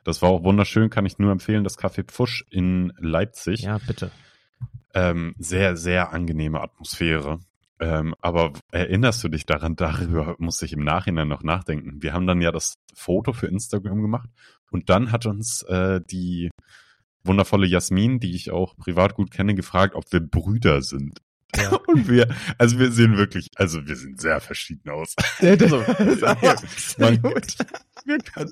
Speaker 1: Das war auch wunderschön, kann ich nur empfehlen. Das Café Pfusch in Leipzig.
Speaker 2: Ja, bitte.
Speaker 1: Ähm, sehr, sehr angenehme Atmosphäre. Ähm, aber erinnerst du dich daran, darüber muss ich im Nachhinein noch nachdenken. Wir haben dann ja das Foto für Instagram gemacht und dann hat uns äh, die wundervolle Jasmin, die ich auch privat gut kenne, gefragt, ob wir Brüder sind.
Speaker 2: Ja.
Speaker 1: Und wir, also wir sehen wirklich, also wir sehen sehr verschieden aus.
Speaker 2: Ja, das-
Speaker 1: Also,
Speaker 2: das ist
Speaker 1: ja, man, können,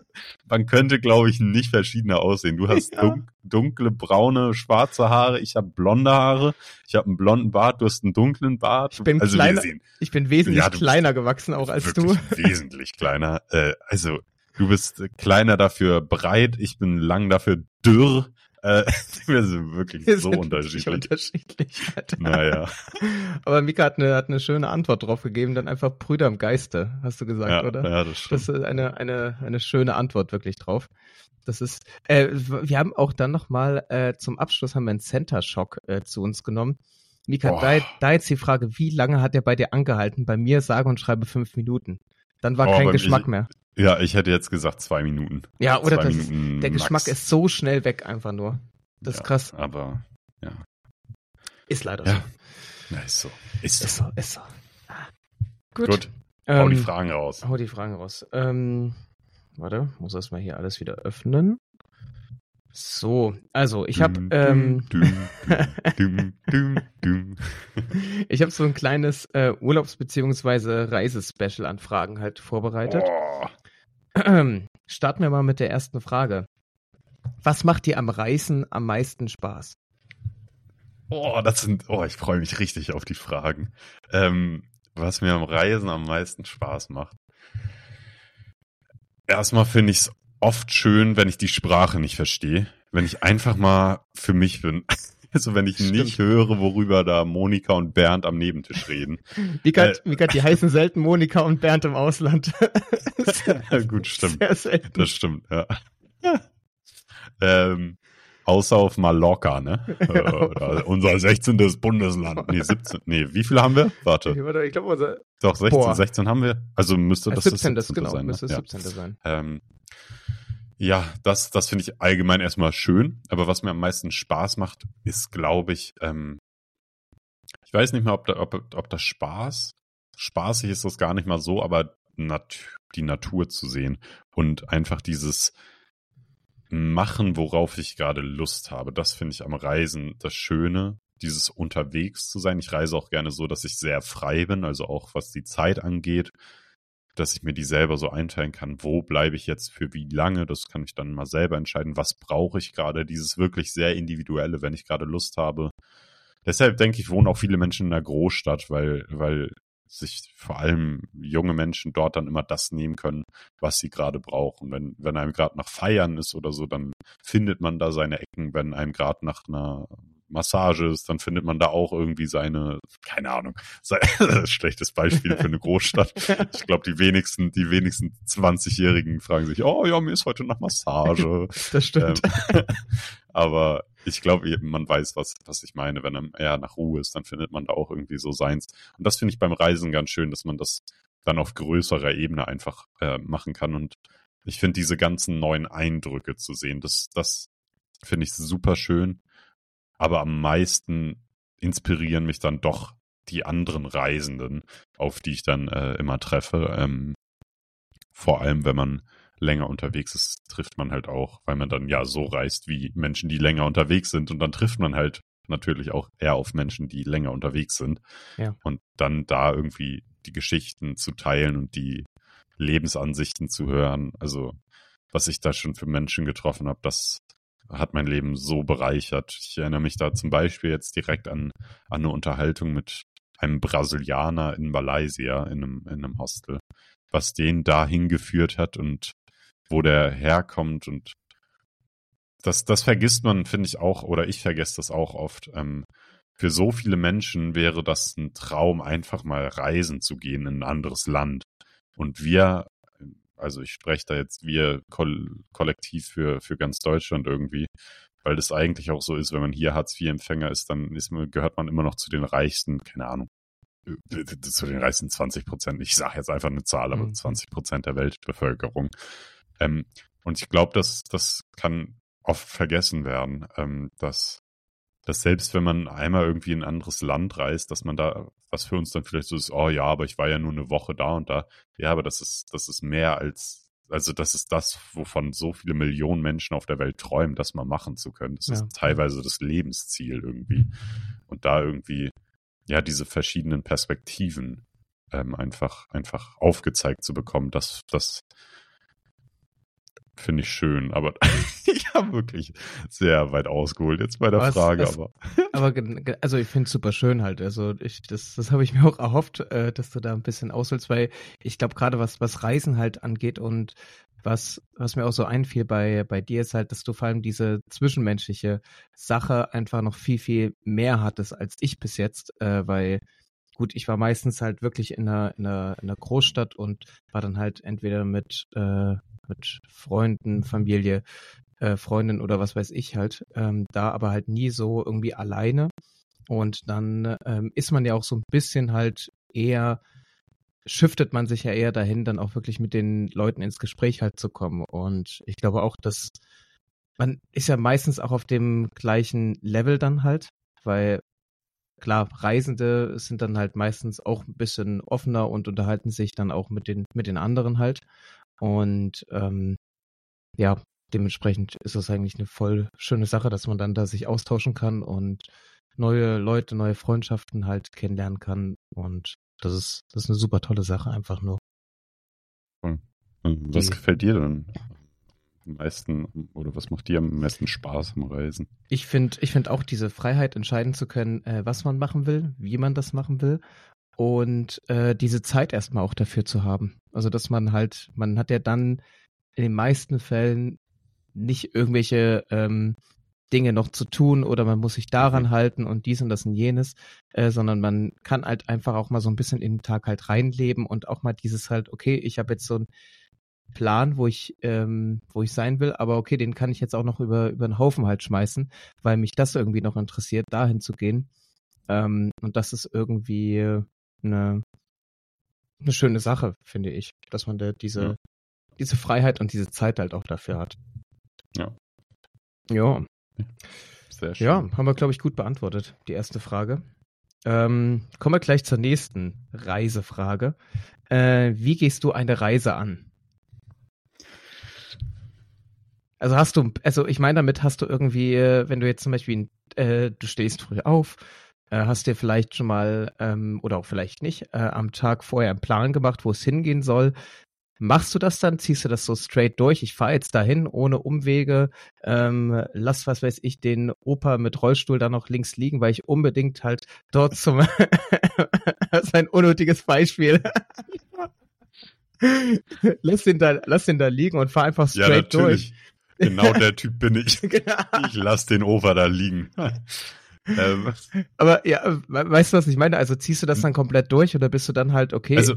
Speaker 1: man könnte, glaube ich, nicht verschiedener aussehen. Du hast
Speaker 2: Ja.
Speaker 1: dun dunkle, braune, schwarze Haare, ich habe blonde Haare, ich habe einen blonden Bart, du hast einen dunklen Bart.
Speaker 2: Ich bin
Speaker 1: also
Speaker 2: kleiner-
Speaker 1: sehen
Speaker 2: Ich bin wesentlich
Speaker 1: Ja,
Speaker 2: kleiner gewachsen auch als du.
Speaker 1: wesentlich kleiner. Äh, also du bist kleiner dafür breit, ich bin lang dafür dürr. Äh, wir sind wirklich
Speaker 2: Wir
Speaker 1: so
Speaker 2: sind
Speaker 1: unterschiedlich.
Speaker 2: unterschiedlich. Alter.
Speaker 1: Naja,
Speaker 2: Aber Mika hat eine, hat eine schöne Antwort drauf gegeben, dann einfach Brüder im Geiste, hast du gesagt,
Speaker 1: ja,
Speaker 2: oder?
Speaker 1: ja, das stimmt.
Speaker 2: Das ist eine, eine, eine schöne Antwort wirklich drauf. Das ist, äh, wir haben auch dann nochmal äh, zum Abschluss haben wir einen Center Shock äh, zu uns genommen. Mika, da, da jetzt die Frage, wie lange hat er bei dir angehalten? Bei mir sage und schreibe fünf Minuten. Dann war
Speaker 1: Oh,
Speaker 2: kein Geschmack
Speaker 1: ich-
Speaker 2: mehr.
Speaker 1: Ja, ich hätte jetzt gesagt zwei Minuten.
Speaker 2: Ja, oder
Speaker 1: zwei
Speaker 2: das,
Speaker 1: Minuten
Speaker 2: der
Speaker 1: max.
Speaker 2: Geschmack ist so schnell weg einfach nur. Das ist
Speaker 1: Ja,
Speaker 2: krass.
Speaker 1: Aber
Speaker 2: Ist leider
Speaker 1: Ja.
Speaker 2: so.
Speaker 1: ja, ist so. Ist
Speaker 2: Ist
Speaker 1: so.
Speaker 2: so, ist so. Ah. Gut.
Speaker 1: Gut, hau die
Speaker 2: Ähm,
Speaker 1: Fragen raus.
Speaker 2: Hau die Fragen raus. Ähm, warte, muss erstmal hier alles wieder öffnen. So, also ich habe ähm, ich habe so ein kleines äh, Urlaubs- bzw. Reisespecial an Fragen halt vorbereitet.
Speaker 1: Oh,
Speaker 2: Starten wir mal mit der ersten Frage. Was macht dir am Reisen am meisten Spaß?
Speaker 1: oh, das sind, oh, ich freue mich richtig auf die Fragen. Ähm, was mir am Reisen am meisten Spaß macht. Erstmal finde ich es oft schön, wenn ich die Sprache nicht verstehe. Wenn ich einfach mal für mich bin. Also wenn ich
Speaker 2: Stimmt.
Speaker 1: nicht höre, worüber da Monika und Bernd am Nebentisch reden.
Speaker 2: Mika,
Speaker 1: Äh.
Speaker 2: Mika, die heißen selten Monika und Bernd im Ausland.
Speaker 1: Ja, gut, stimmt.
Speaker 2: Sehr selten.
Speaker 1: Das stimmt, ja. ähm, außer auf Mallorca, ne? Äh, da- unser 16. Bundesland. Nee, 17. Nee, wie viele haben wir? Warte.
Speaker 2: Warte, Ich glaube, unser
Speaker 1: Doch, 16,
Speaker 2: Boah.
Speaker 1: 16 haben wir. Also müsste
Speaker 2: äh,
Speaker 1: das
Speaker 2: 17.
Speaker 1: das 17.
Speaker 2: genau,
Speaker 1: sein. Ne?
Speaker 2: müsste
Speaker 1: Ja.
Speaker 2: 17. sein.
Speaker 1: Ähm, ja, das, das finde ich allgemein erstmal schön. Aber was mir am meisten Spaß macht, ist, glaube ich, ähm, ich weiß nicht mehr, ob, da, ob, ob das Spaß, spaßig ist das gar nicht mal so, aber nat die Natur zu sehen und einfach dieses Machen, worauf ich gerade Lust habe. Das finde ich am Reisen das Schöne, dieses unterwegs zu sein. Ich reise auch gerne so, dass ich sehr frei bin, also auch was die Zeit angeht dass ich mir die selber so einteilen kann, wo bleibe ich jetzt für wie lange, das kann ich dann mal selber entscheiden, was brauche ich gerade, dieses wirklich sehr individuelle, wenn ich gerade Lust habe. Deshalb denke ich, wohnen auch viele Menschen in einer Großstadt, weil, weil sich vor allem junge Menschen dort dann immer das nehmen können, was sie gerade brauchen. Wenn, wenn einem gerade nach Feiern ist oder so, dann findet man da seine Ecken. Wenn einem gerade nach einer Massage ist, dann findet man da auch irgendwie seine, keine Ahnung, sei, schlechtes Beispiel für eine Großstadt. Ich glaube, die wenigsten, die wenigsten 20-Jährigen fragen sich, oh ja, mir ist heute nach Massage.
Speaker 2: Das stimmt.
Speaker 1: Ähm, aber ich glaube, man weiß, was, was ich meine. Wenn einem eher nach Ruhe ist, dann findet man da auch irgendwie so seins. Und das finde ich beim Reisen ganz schön, dass man das dann auf größerer Ebene einfach äh, machen kann. Und ich finde diese ganzen neuen Eindrücke zu sehen, das, das finde ich super schön. Aber am meisten inspirieren mich dann doch die anderen Reisenden, auf die ich dann äh, immer treffe. Ähm, vor allem, wenn man länger unterwegs ist, trifft man halt auch, weil man dann ja so reist wie Menschen, die länger unterwegs sind. Und dann trifft man halt natürlich auch eher auf Menschen, die länger unterwegs sind.
Speaker 2: Ja.
Speaker 1: Und dann da irgendwie die Geschichten zu teilen und die Lebensansichten zu hören. Also, was ich da schon für Menschen getroffen habe, das hat mein Leben so bereichert. Ich erinnere mich da zum Beispiel jetzt direkt an, an eine Unterhaltung mit einem Brasilianer in Malaysia in einem, in einem Hostel, was den dahin geführt hat und wo der herkommt und das, das vergisst man, finde ich auch, oder ich vergesse das auch oft. Ähm, für so viele Menschen wäre das ein Traum, einfach mal reisen zu gehen in ein anderes Land. Und wir, also ich spreche da jetzt wir koll kollektiv für, für ganz Deutschland irgendwie, weil das eigentlich auch so ist, wenn man hier Hartz-IV-Empfänger ist, dann ist man, gehört man immer noch zu den reichsten, keine Ahnung, äh, zu den reichsten 20 Prozent. Ich sage jetzt einfach eine Zahl, aber 20 mhm. Prozent der Weltbevölkerung. Ähm, und ich glaube, dass das kann oft vergessen werden, ähm, dass, dass selbst wenn man einmal irgendwie in ein anderes Land reist, dass man da, was für uns dann vielleicht so ist, oh ja, aber ich war ja nur eine Woche da und da. Ja, aber das ist, das ist mehr als, also das ist das, wovon so viele Millionen Menschen auf der Welt träumen, das mal machen zu können. Das ja. ist teilweise das Lebensziel irgendwie. Und da irgendwie, ja, diese verschiedenen Perspektiven ähm, einfach, einfach aufgezeigt zu bekommen, dass das finde ich schön, aber ich habe wirklich sehr weit ausgeholt jetzt bei der was, Frage.
Speaker 2: Es, aber. aber also ich finde es super schön halt. Also ich, das, das habe ich mir auch erhofft, äh, dass du da ein bisschen ausholst, weil ich glaube gerade was, was Reisen halt angeht und was, was mir auch so einfiel bei, bei dir ist halt, dass du vor allem diese zwischenmenschliche Sache einfach noch viel, viel mehr hattest als ich bis jetzt, äh, weil gut, ich war meistens halt wirklich in einer, in einer, in einer Großstadt und war dann halt entweder mit äh, mit Freunden, Familie, äh, Freundin oder was weiß ich halt, ähm, da aber halt nie so irgendwie alleine. Und dann ähm, ist man ja auch so ein bisschen halt eher, shiftet man sich ja eher dahin, dann auch wirklich mit den Leuten ins Gespräch halt zu kommen. Und ich glaube auch, dass man ist ja meistens auch auf dem gleichen Level dann halt, weil klar, Reisende sind dann halt meistens auch ein bisschen offener und unterhalten sich dann auch mit den, mit den anderen halt. Und ähm, ja, dementsprechend ist das eigentlich eine voll schöne Sache, dass man dann da sich austauschen kann und neue Leute, neue Freundschaften halt kennenlernen kann. Und das ist, das ist eine super tolle Sache, einfach nur.
Speaker 1: Was Die, gefällt dir denn am meisten oder was macht dir am meisten Spaß am Reisen?
Speaker 2: Ich finde ich finde auch diese Freiheit entscheiden zu können, äh, was man machen will, wie man das machen will und äh, diese Zeit erstmal auch dafür zu haben. Also dass man halt, man hat ja dann in den meisten Fällen nicht irgendwelche ähm, Dinge noch zu tun oder man muss sich daran mhm. halten und dies und das und jenes, äh, sondern man kann halt einfach auch mal so ein bisschen in den Tag halt reinleben und auch mal dieses halt, okay, ich habe jetzt so einen Plan, wo ich, ähm, wo ich sein will, aber okay, den kann ich jetzt auch noch über, über den Haufen halt schmeißen, weil mich das irgendwie noch interessiert, dahin zu gehen. Ähm, und das ist irgendwie eine, eine schöne Sache, finde ich, dass man da diese, ja. diese Freiheit und diese Zeit halt auch dafür hat.
Speaker 1: Ja.
Speaker 2: Ja. Sehr schön. Ja, haben wir, glaube ich, gut beantwortet, die erste Frage. Ähm, kommen wir gleich zur nächsten Reisefrage. Äh, wie gehst du eine Reise an? Also hast du, also ich meine damit hast du irgendwie, äh, wenn du jetzt zum Beispiel, äh, du stehst früh auf, hast dir vielleicht schon mal ähm, oder auch vielleicht nicht äh, am Tag vorher einen Plan gemacht, wo es hingehen soll. Machst du das dann? Ziehst du das so straight durch? Ich fahre jetzt dahin ohne Umwege. Ähm, lass, was weiß ich, den Opa mit Rollstuhl da noch links liegen, weil ich unbedingt halt dort zum. das ist ein unnötiges Beispiel. lass den da, lass den da liegen und fahr einfach straight ja, durch.
Speaker 1: Genau der Typ bin ich. genau. Ich lass den Opa da liegen
Speaker 2: ähm. Aber ja, weißt du, was ich meine? Also ziehst du das dann komplett durch oder bist du dann halt okay?
Speaker 1: Also,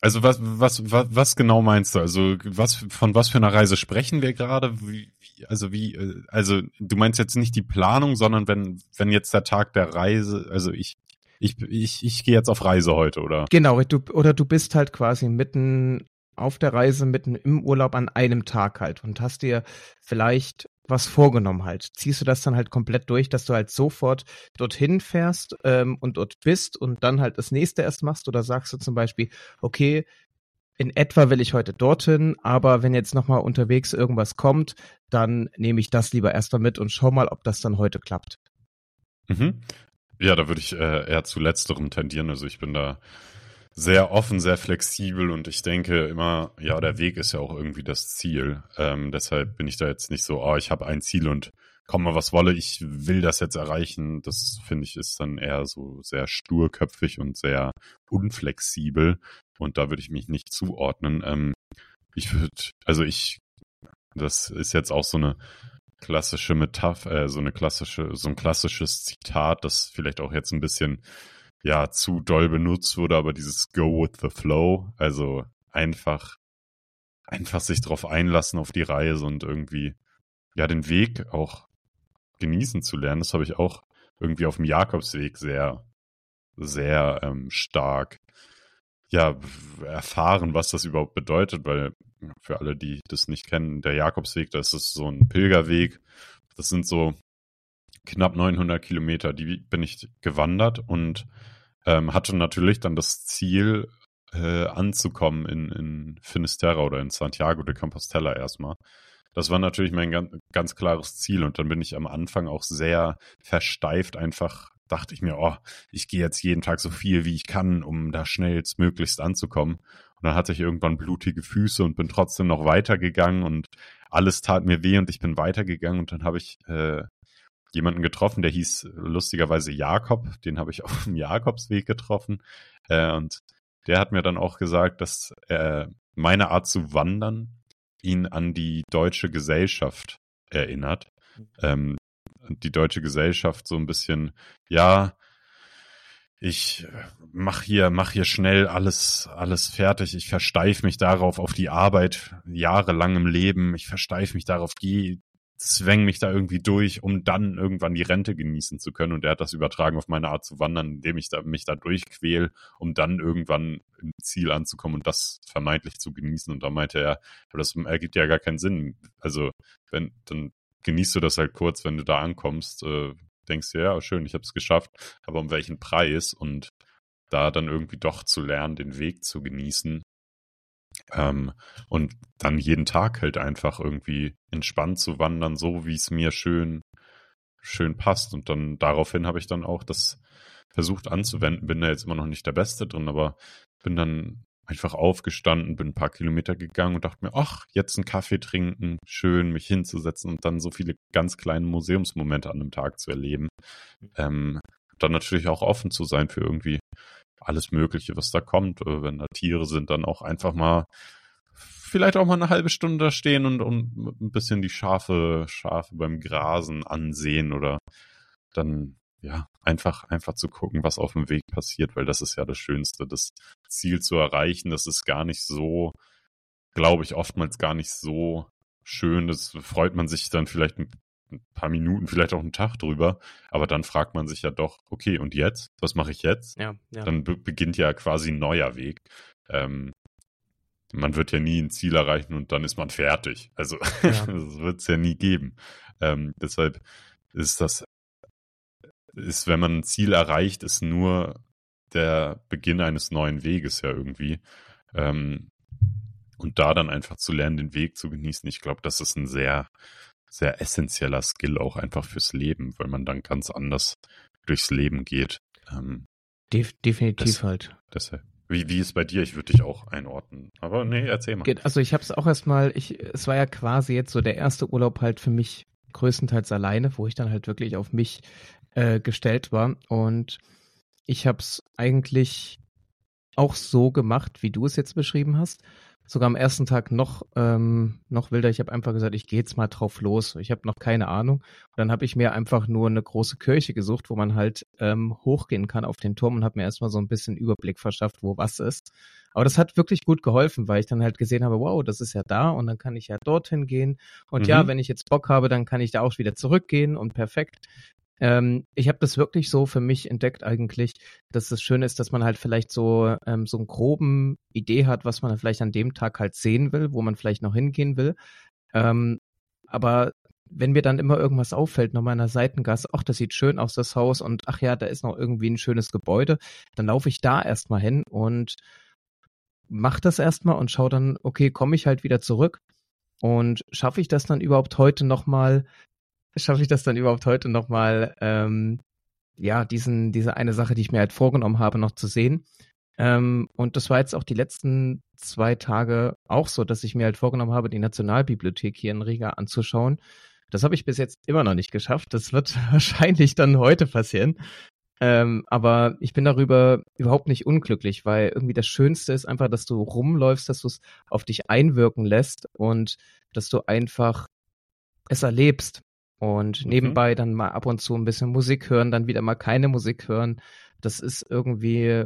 Speaker 1: also was, was, was, was genau meinst du? Also was, von was für einer Reise sprechen wir gerade? Wie, also wie, äh, also du meinst jetzt nicht die Planung, sondern wenn, wenn jetzt der Tag der Reise, also ich, ich, ich, ich gehe jetzt auf Reise heute, oder?
Speaker 2: Genau, du, oder du bist halt quasi mitten auf der Reise, mitten im Urlaub an einem Tag halt und hast dir vielleicht was vorgenommen halt. Ziehst du das dann halt komplett durch, dass du halt sofort dorthin fährst ähm, und dort bist und dann halt das nächste erst machst? Oder sagst du zum Beispiel, okay, in etwa will ich heute dorthin, aber wenn jetzt nochmal unterwegs irgendwas kommt, dann nehme ich das lieber erstmal mit und schau mal, ob das dann heute klappt.
Speaker 1: Mhm. Ja, da würde ich äh, eher zu letzterem tendieren. Also ich bin da sehr offen, sehr flexibel und ich denke immer, ja, der Weg ist ja auch irgendwie das Ziel. Ähm, deshalb bin ich da jetzt nicht so, oh, ich habe ein Ziel und komme was wolle, ich will das jetzt erreichen. Das finde ich ist dann eher so sehr sturköpfig und sehr unflexibel. Und da würde ich mich nicht zuordnen. Ähm, ich würde, also ich, das ist jetzt auch so eine klassische Metapher, äh, so eine klassische, so ein klassisches Zitat, das vielleicht auch jetzt ein bisschen ja zu doll benutzt wurde, aber dieses Go with the Flow, also einfach einfach sich drauf einlassen auf die Reise und irgendwie ja den Weg auch genießen zu lernen. Das habe ich auch irgendwie auf dem Jakobsweg sehr sehr ähm, stark ja erfahren, was das überhaupt bedeutet, weil für alle, die das nicht kennen, der Jakobsweg, das ist so ein Pilgerweg. Das sind so knapp 900 Kilometer, die bin ich gewandert und ähm, hatte natürlich dann das Ziel, äh, anzukommen in, in Finisterra oder in Santiago de Compostela erstmal. Das war natürlich mein ganz, ganz klares Ziel und dann bin ich am Anfang auch sehr versteift einfach dachte ich mir, oh, ich gehe jetzt jeden Tag so viel wie ich kann, um da schnellstmöglichst anzukommen. Und dann hatte ich irgendwann blutige Füße und bin trotzdem noch weitergegangen und alles tat mir weh und ich bin weitergegangen und dann habe ich äh, jemanden getroffen, der hieß lustigerweise Jakob, den habe ich auf dem Jakobsweg getroffen äh, und der hat mir dann auch gesagt, dass äh, meine Art zu wandern ihn an die deutsche Gesellschaft erinnert. Mhm. Ähm, die deutsche Gesellschaft so ein bisschen, ja, ich mach hier, mach hier schnell alles, alles fertig. Ich versteif mich darauf auf die Arbeit jahrelang im Leben. Ich versteif mich darauf, geh, zwäng mich da irgendwie durch, um dann irgendwann die Rente genießen zu können. Und er hat das übertragen auf meine Art zu wandern, indem ich da, mich da durchquäl, um dann irgendwann im Ziel anzukommen und das vermeintlich zu genießen. Und da meinte er, das ergibt ja gar keinen Sinn. Also, wenn, dann genießt du das halt kurz, wenn du da ankommst, äh, denkst du, ja, schön, ich habe es geschafft, aber um welchen Preis? Und da dann irgendwie doch zu lernen, den Weg zu genießen. Ähm, und dann jeden Tag halt einfach irgendwie entspannt zu wandern, so wie es mir schön, schön passt. Und dann daraufhin habe ich dann auch das versucht anzuwenden. Bin da jetzt immer noch nicht der Beste drin, aber bin dann einfach aufgestanden, bin ein paar Kilometer gegangen und dachte mir, ach, jetzt einen Kaffee trinken, schön mich hinzusetzen und dann so viele ganz kleine Museumsmomente an einem Tag zu erleben. Mhm. Ähm, dann natürlich auch offen zu sein für irgendwie alles Mögliche, was da kommt. Äh, wenn da Tiere sind, dann auch einfach mal vielleicht auch mal eine halbe Stunde da stehen und, und ein bisschen die Schafe, Schafe beim Grasen ansehen oder dann ja, einfach, einfach zu gucken, was auf dem Weg passiert, weil das ist ja das Schönste, das Ziel zu erreichen. Das ist gar nicht so, glaube ich, oftmals gar nicht so schön. Das freut man sich dann vielleicht ein paar Minuten, vielleicht auch einen Tag drüber, aber dann fragt man sich ja doch, okay, und jetzt? Was mache ich jetzt?
Speaker 2: Ja, ja.
Speaker 1: Dann be beginnt ja quasi ein neuer Weg. Ähm, man wird ja nie ein Ziel erreichen und dann ist man fertig. Also ja. das wird es ja nie geben. Ähm, deshalb ist das ist, wenn man ein Ziel erreicht, ist nur der Beginn eines neuen Weges ja irgendwie. Ähm, und da dann einfach zu lernen, den Weg zu genießen, ich glaube, das ist ein sehr, sehr essentieller Skill auch einfach fürs Leben, weil man dann ganz anders durchs Leben geht. Ähm,
Speaker 2: Def definitiv das, halt.
Speaker 1: Deshalb. Wie, wie ist bei dir? Ich würde dich auch einordnen. Aber nee, erzähl mal.
Speaker 2: Also ich habe es auch erstmal, ich, es war ja quasi jetzt so der erste Urlaub halt für mich größtenteils alleine, wo ich dann halt wirklich auf mich äh, gestellt war. Und ich habe es eigentlich auch so gemacht, wie du es jetzt beschrieben hast. Sogar am ersten Tag noch, ähm, noch wilder. Ich habe einfach gesagt, ich gehe jetzt mal drauf los. Ich habe noch keine Ahnung. Und dann habe ich mir einfach nur eine große Kirche gesucht, wo man halt ähm, hochgehen kann auf den Turm und habe mir erstmal so ein bisschen Überblick verschafft, wo was ist. Aber das hat wirklich gut geholfen, weil ich dann halt gesehen habe, wow, das ist ja da und dann kann ich ja dorthin gehen. Und mhm. ja, wenn ich jetzt Bock habe, dann kann ich da auch wieder zurückgehen und perfekt. Ähm, ich habe das wirklich so für mich entdeckt eigentlich, dass das Schöne ist, dass man halt vielleicht so ähm, so einen groben Idee hat, was man vielleicht an dem Tag halt sehen will, wo man vielleicht noch hingehen will. Ähm, aber wenn mir dann immer irgendwas auffällt, noch mal in der Seitengasse, ach, das sieht schön aus, das Haus, und ach ja, da ist noch irgendwie ein schönes Gebäude, dann laufe ich da erstmal hin und mach das erstmal und schau dann, okay, komme ich halt wieder zurück und schaffe ich das dann überhaupt heute nochmal schaffe ich das dann überhaupt heute nochmal, ähm, ja, diesen, diese eine Sache, die ich mir halt vorgenommen habe, noch zu sehen. Ähm, und das war jetzt auch die letzten zwei Tage auch so, dass ich mir halt vorgenommen habe, die Nationalbibliothek hier in Riga anzuschauen. Das habe ich bis jetzt immer noch nicht geschafft. Das wird wahrscheinlich dann heute passieren. Ähm, aber ich bin darüber überhaupt nicht unglücklich, weil irgendwie das Schönste ist einfach, dass du rumläufst, dass du es auf dich einwirken lässt und dass du einfach es erlebst. Und mhm. nebenbei dann mal ab und zu ein bisschen Musik hören, dann wieder mal keine Musik hören. Das ist irgendwie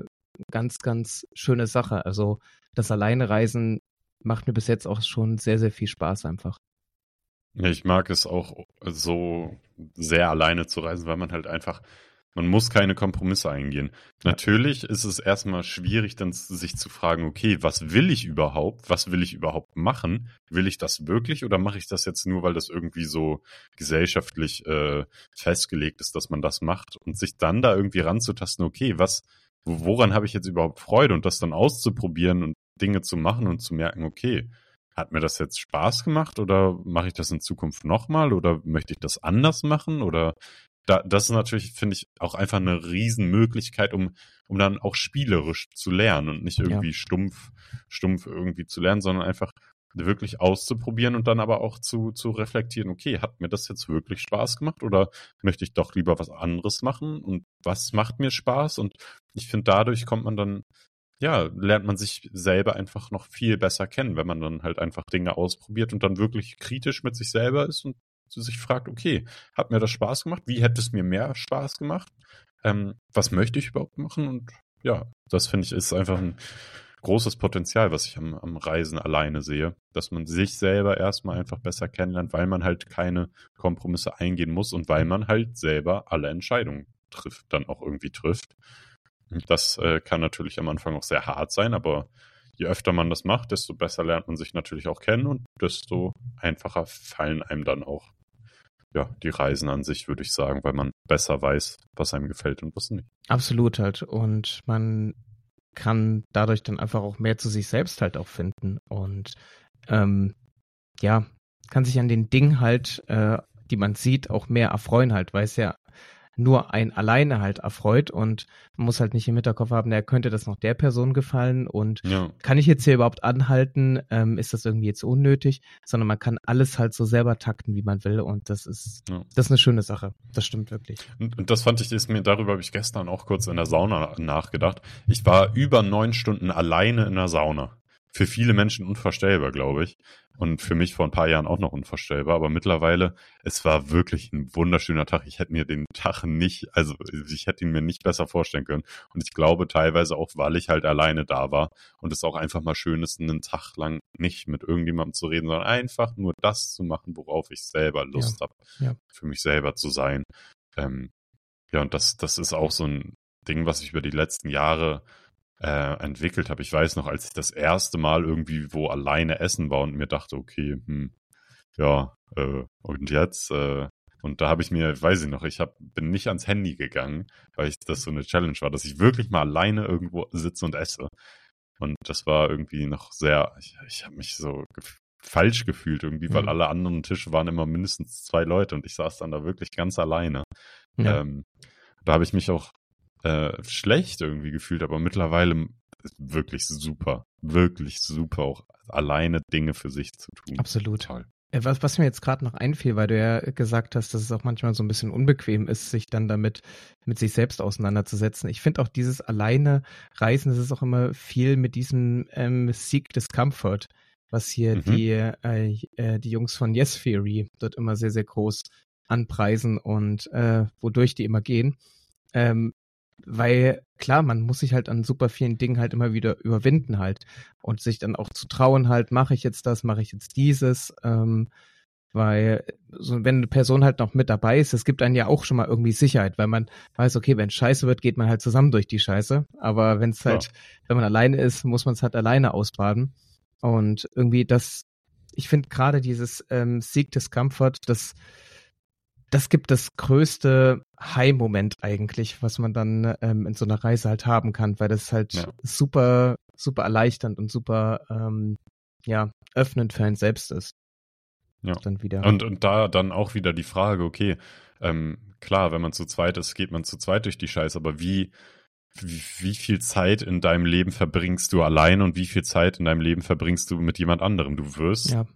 Speaker 2: ganz, ganz schöne Sache. Also das Alleinereisen macht mir bis jetzt auch schon sehr, sehr viel Spaß einfach.
Speaker 1: Ja, ich mag es auch so sehr alleine zu reisen, weil man halt einfach man muss keine Kompromisse eingehen. Ja. Natürlich ist es erstmal schwierig, dann sich zu fragen, okay, was will ich überhaupt? Was will ich überhaupt machen? Will ich das wirklich oder mache ich das jetzt nur, weil das irgendwie so gesellschaftlich äh, festgelegt ist, dass man das macht? Und sich dann da irgendwie ranzutasten, okay, was, woran habe ich jetzt überhaupt Freude? Und das dann auszuprobieren und Dinge zu machen und zu merken, okay, hat mir das jetzt Spaß gemacht oder mache ich das in Zukunft nochmal oder möchte ich das anders machen oder da, das ist natürlich, finde ich, auch einfach eine Riesenmöglichkeit, um, um dann auch spielerisch zu lernen und nicht irgendwie ja. stumpf, stumpf irgendwie zu lernen, sondern einfach wirklich auszuprobieren und dann aber auch zu, zu reflektieren, okay, hat mir das jetzt wirklich Spaß gemacht oder möchte ich doch lieber was anderes machen und was macht mir Spaß? Und ich finde, dadurch kommt man dann, ja, lernt man sich selber einfach noch viel besser kennen, wenn man dann halt einfach Dinge ausprobiert und dann wirklich kritisch mit sich selber ist und sich fragt, okay, hat mir das Spaß gemacht? Wie hätte es mir mehr Spaß gemacht? Ähm, was möchte ich überhaupt machen? Und ja, das finde ich ist einfach ein großes Potenzial, was ich am, am Reisen alleine sehe, dass man sich selber erstmal einfach besser kennenlernt, weil man halt keine Kompromisse eingehen muss und weil man halt selber alle Entscheidungen trifft, dann auch irgendwie trifft. Das äh, kann natürlich am Anfang auch sehr hart sein, aber je öfter man das macht, desto besser lernt man sich natürlich auch kennen und desto einfacher fallen einem dann auch ja, die Reisen an sich, würde ich sagen, weil man besser weiß, was einem gefällt und was nicht.
Speaker 2: Absolut halt. Und man kann dadurch dann einfach auch mehr zu sich selbst halt auch finden. Und ähm, ja, kann sich an den Dingen halt, äh, die man sieht, auch mehr erfreuen halt, weil es ja nur ein alleine halt erfreut und man muss halt nicht im Hinterkopf haben, der könnte das noch der Person gefallen und ja. kann ich jetzt hier überhaupt anhalten, ähm, ist das irgendwie jetzt unnötig, sondern man kann alles halt so selber takten, wie man will und das ist, ja. das ist eine schöne Sache. Das stimmt wirklich.
Speaker 1: Und, und das fand ich, ist mir, darüber habe ich gestern auch kurz in der Sauna nachgedacht. Ich war über neun Stunden alleine in der Sauna für viele Menschen unvorstellbar, glaube ich. Und für mich vor ein paar Jahren auch noch unvorstellbar. Aber mittlerweile, es war wirklich ein wunderschöner Tag. Ich hätte mir den Tag nicht, also ich hätte ihn mir nicht besser vorstellen können. Und ich glaube teilweise auch, weil ich halt alleine da war und es auch einfach mal schön ist, einen Tag lang nicht mit irgendjemandem zu reden, sondern einfach nur das zu machen, worauf ich selber Lust ja. habe, ja. für mich selber zu sein. Ähm, ja, und das, das ist auch so ein Ding, was ich über die letzten Jahre äh, entwickelt habe. Ich weiß noch, als ich das erste Mal irgendwie wo alleine essen war und mir dachte, okay, hm, ja, äh, und jetzt, äh, und da habe ich mir, weiß ich noch, ich hab, bin nicht ans Handy gegangen, weil ich das so eine Challenge war, dass ich wirklich mal alleine irgendwo sitze und esse. Und das war irgendwie noch sehr, ich, ich habe mich so gef falsch gefühlt irgendwie, weil mhm. alle anderen Tische waren immer mindestens zwei Leute und ich saß dann da wirklich ganz alleine. Ja. Ähm, da habe ich mich auch äh, schlecht irgendwie gefühlt, aber mittlerweile wirklich super, wirklich super, auch alleine Dinge für sich zu tun.
Speaker 2: Absolut. Toll. Äh, was, was mir jetzt gerade noch einfiel, weil du ja gesagt hast, dass es auch manchmal so ein bisschen unbequem ist, sich dann damit mit sich selbst auseinanderzusetzen. Ich finde auch dieses alleine Reisen, das ist auch immer viel mit diesem ähm, Seek Discomfort, was hier mhm. die, äh, äh, die Jungs von Yes Theory dort immer sehr, sehr groß anpreisen und äh, wodurch die immer gehen. Ähm, weil klar, man muss sich halt an super vielen Dingen halt immer wieder überwinden halt und sich dann auch zu trauen halt, mache ich jetzt das, mache ich jetzt dieses, ähm, weil so, wenn eine Person halt noch mit dabei ist, es gibt einen ja auch schon mal irgendwie Sicherheit, weil man weiß, okay, wenn Scheiße wird, geht man halt zusammen durch die Scheiße, aber wenn es halt, ja. wenn man alleine ist, muss man es halt alleine ausbaden und irgendwie das, ich finde gerade dieses ähm, Sieg des Comfort, das das gibt das größte High-Moment eigentlich, was man dann ähm, in so einer Reise halt haben kann, weil das halt ja. super, super erleichternd und super, ähm, ja, öffnend für einen selbst ist.
Speaker 1: Ja. Dann wieder. Und, und da dann auch wieder die Frage, okay, ähm, klar, wenn man zu zweit ist, geht man zu zweit durch die Scheiße, aber wie, wie, wie viel Zeit in deinem Leben verbringst du allein und wie viel Zeit in deinem Leben verbringst du mit jemand anderem? Du wirst ja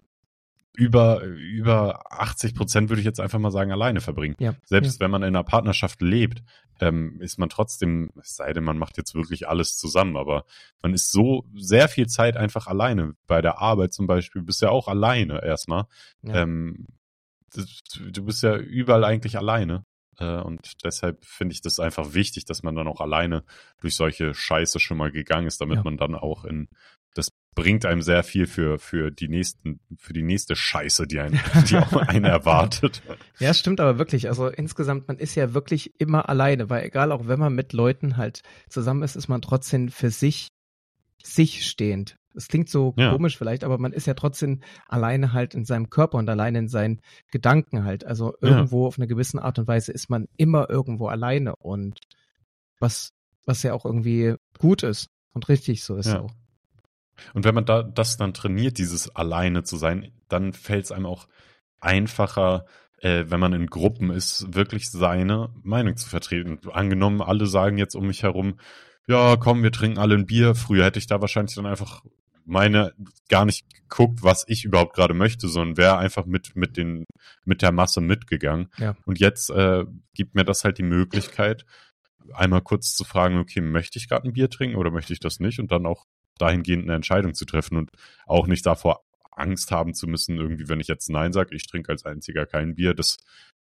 Speaker 1: über, über 80 Prozent würde ich jetzt einfach mal sagen, alleine verbringen.
Speaker 2: Ja.
Speaker 1: Selbst wenn man in einer Partnerschaft lebt, ähm, ist man trotzdem, es sei denn, man macht jetzt wirklich alles zusammen, aber man ist so sehr viel Zeit einfach alleine. Bei der Arbeit zum Beispiel bist du ja auch alleine erstmal.
Speaker 2: Ja.
Speaker 1: Ähm, du bist ja überall eigentlich alleine. Äh, und deshalb finde ich das einfach wichtig, dass man dann auch alleine durch solche Scheiße schon mal gegangen ist, damit
Speaker 2: Ja.
Speaker 1: man dann auch in das bringt einem sehr viel für für die nächsten für die nächste Scheiße, die einen die auch einen erwartet.
Speaker 2: Ja, stimmt aber wirklich. Also insgesamt, man ist ja wirklich immer alleine, weil egal, auch wenn man mit Leuten halt zusammen ist, ist man trotzdem für sich, sich stehend. Es klingt so
Speaker 1: Ja.
Speaker 2: komisch vielleicht, aber man ist ja trotzdem alleine halt in seinem Körper und alleine in seinen Gedanken halt. Also
Speaker 1: Ja.
Speaker 2: irgendwo auf eine gewisse Art und Weise ist man immer irgendwo alleine und was, was ja auch irgendwie gut ist und richtig so ist
Speaker 1: Ja.
Speaker 2: auch.
Speaker 1: Und wenn man da das dann trainiert, dieses alleine zu sein, dann fällt es einem auch einfacher, äh, wenn man in Gruppen ist, wirklich seine Meinung zu vertreten. Angenommen, alle sagen jetzt um mich herum, ja, komm, wir trinken alle ein Bier. Früher hätte ich da wahrscheinlich dann einfach meine gar nicht geguckt, was ich überhaupt gerade möchte, sondern wäre einfach mit mit den mit der Masse mitgegangen.
Speaker 2: Ja.
Speaker 1: Und jetzt äh, gibt mir das halt die Möglichkeit, einmal kurz zu fragen, okay, möchte ich gerade ein Bier trinken oder möchte ich das nicht? Und dann auch dahingehend eine Entscheidung zu treffen und auch nicht davor Angst haben zu müssen, irgendwie, wenn ich jetzt Nein sage, ich trinke als einziger kein Bier, das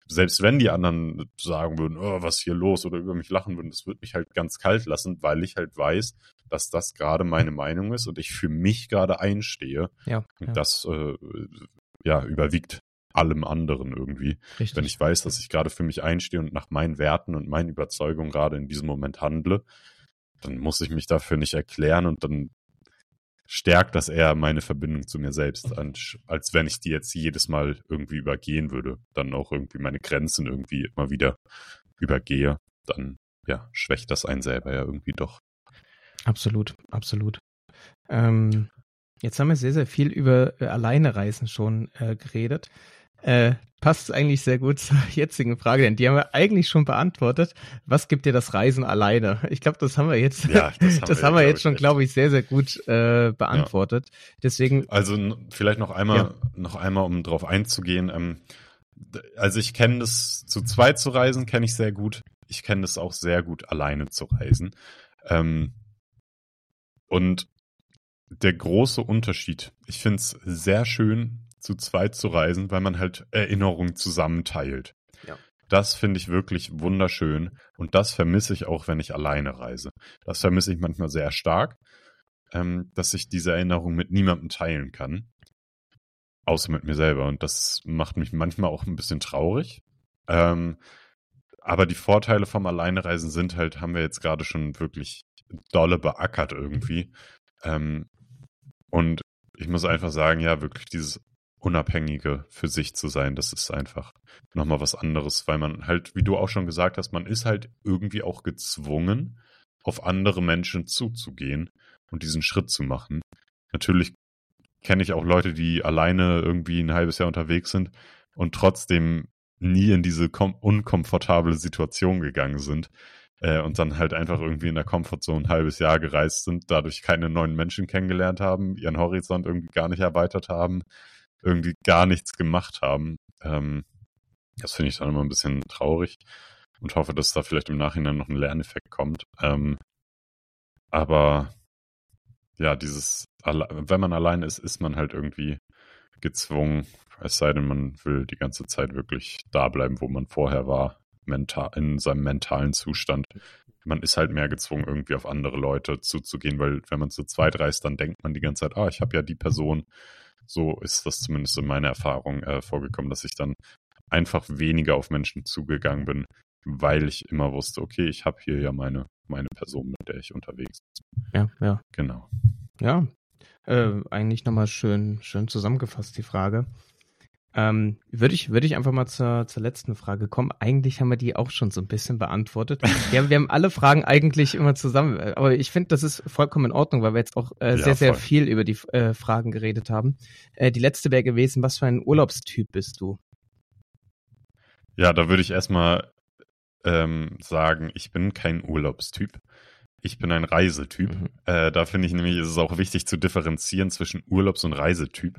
Speaker 1: selbst wenn die anderen sagen würden, oh, was ist hier los oder über mich lachen würden, das würde mich halt ganz kalt lassen, weil ich halt weiß, dass das gerade meine Meinung ist und ich für mich gerade einstehe.
Speaker 2: Ja,
Speaker 1: Und
Speaker 2: ja
Speaker 1: das äh, ja überwiegt allem anderen irgendwie.
Speaker 2: richtig.
Speaker 1: Wenn ich weiß, dass ich gerade für mich einstehe und nach meinen Werten und meinen Überzeugungen gerade in diesem Moment handle, dann muss ich mich dafür nicht erklären und dann stärkt das eher meine Verbindung zu mir selbst, als, wenn ich die jetzt jedes Mal irgendwie übergehen würde, dann auch irgendwie meine Grenzen irgendwie immer wieder übergehe, dann ja, schwächt das einen selber ja irgendwie doch.
Speaker 2: Absolut, absolut. Ähm, jetzt haben wir sehr, sehr viel über äh, Alleinereisen schon äh, geredet. Äh, passt eigentlich sehr gut zur jetzigen Frage, denn die haben wir eigentlich schon beantwortet. Was gibt dir das Reisen alleine? Ich glaube, das haben wir jetzt,
Speaker 1: Ja, das haben
Speaker 2: das
Speaker 1: wir
Speaker 2: haben wir
Speaker 1: ja,
Speaker 2: jetzt schon,
Speaker 1: glaub
Speaker 2: glaube ich, sehr, sehr gut äh, beantwortet. Deswegen,
Speaker 1: Also vielleicht noch einmal,
Speaker 2: Ja.
Speaker 1: noch einmal, um drauf einzugehen. Ähm, also ich kenne das zu zweit zu reisen, kenne ich sehr gut. Ich kenne das auch sehr gut, alleine zu reisen. Ähm, und der große Unterschied, ich finde es sehr schön, zu zweit zu reisen, weil man halt Erinnerungen zusammenteilt.
Speaker 2: Ja.
Speaker 1: Das finde ich wirklich wunderschön und das vermisse ich auch, wenn ich alleine reise. Das vermisse ich manchmal sehr stark, ähm, dass ich diese Erinnerung mit niemandem teilen kann, außer mit mir selber. Und das macht mich manchmal auch ein bisschen traurig. Ähm, aber die Vorteile vom Alleinereisen sind halt, haben wir jetzt gerade schon wirklich dolle beackert irgendwie. Ähm, und ich muss einfach sagen, ja, wirklich dieses Unabhängige für sich zu sein, das ist einfach nochmal was anderes, weil man halt, wie du auch schon gesagt hast, man ist halt irgendwie auch gezwungen, auf andere Menschen zuzugehen und diesen Schritt zu machen. Natürlich kenne ich auch Leute, die alleine irgendwie ein halbes Jahr unterwegs sind und trotzdem nie in diese kom unkomfortable Situation gegangen sind äh, und dann halt einfach irgendwie in der Comfortzone ein halbes Jahr gereist sind, dadurch keine neuen Menschen kennengelernt haben, ihren Horizont irgendwie gar nicht erweitert haben, irgendwie gar nichts gemacht haben. Ähm, das finde ich dann immer ein bisschen traurig und hoffe, dass da vielleicht im Nachhinein noch ein Lerneffekt kommt. Ähm, aber ja, dieses, wenn man allein ist, ist man halt irgendwie gezwungen, es sei denn, man will die ganze Zeit wirklich da bleiben, wo man vorher war, mental, in seinem mentalen Zustand. Man ist halt mehr gezwungen, irgendwie auf andere Leute zuzugehen, weil wenn man zu zweit reist, dann denkt man die ganze Zeit, ah, ich habe ja die Person. So ist das zumindest in meiner Erfahrung äh, vorgekommen, dass ich dann einfach weniger auf Menschen zugegangen bin, weil ich immer wusste, okay, ich habe hier ja meine, meine Person, mit der ich unterwegs bin.
Speaker 2: ja, ja.
Speaker 1: Genau.
Speaker 2: Ja, äh, eigentlich nochmal schön, schön zusammengefasst, die Frage. Ähm, würde ich, würde ich einfach mal zur, zur letzten Frage kommen. Eigentlich haben wir die auch schon so ein bisschen beantwortet. Wir haben, wir haben alle Fragen eigentlich immer zusammen, äh, aber ich finde, das ist vollkommen in Ordnung, weil wir jetzt auch äh,
Speaker 1: Ja,
Speaker 2: sehr, sehr
Speaker 1: voll.
Speaker 2: viel über die äh, Fragen geredet haben. Äh, die letzte wäre gewesen, was für ein Urlaubstyp bist du?
Speaker 1: Ja, da würde ich erstmal ähm, sagen, ich bin kein Urlaubstyp. Ich bin ein Reisetyp.
Speaker 2: Mhm.
Speaker 1: Äh, da finde ich nämlich, ist es auch wichtig zu differenzieren zwischen Urlaubs- und Reisetyp.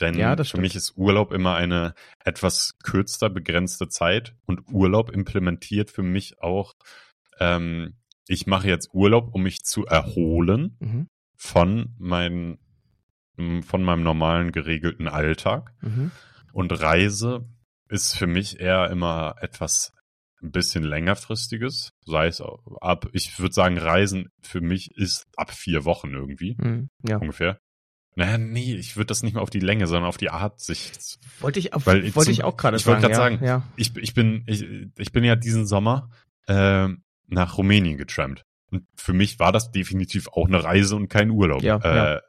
Speaker 1: Denn
Speaker 2: Ja,
Speaker 1: für
Speaker 2: stimmt.
Speaker 1: mich ist Urlaub immer eine etwas kürzer begrenzte Zeit und Urlaub implementiert für mich auch, ähm, ich mache jetzt Urlaub, um mich zu erholen
Speaker 2: Mhm.
Speaker 1: von meinen, m, von meinem normalen geregelten Alltag.
Speaker 2: Mhm.
Speaker 1: Und Reise ist für mich eher immer etwas ein bisschen längerfristiges. Sei es ab, ich würde sagen, Reisen für mich ist ab vier Wochen irgendwie
Speaker 2: Mhm. Ja.
Speaker 1: ungefähr. Naja, nee, ich würde das nicht mehr auf die Länge, sondern auf die Art sich.
Speaker 2: Wollte ich, auf,
Speaker 1: Weil
Speaker 2: wollte ich auch gerade
Speaker 1: ich
Speaker 2: sagen.
Speaker 1: wollte gerade
Speaker 2: ja.
Speaker 1: sagen,
Speaker 2: Ja.
Speaker 1: Ich, ich bin, ich, ich bin ja diesen Sommer ähm, nach Rumänien getrampt. Und für mich war das definitiv auch eine Reise und kein Urlaub.
Speaker 2: Ja,
Speaker 1: äh,
Speaker 2: ja.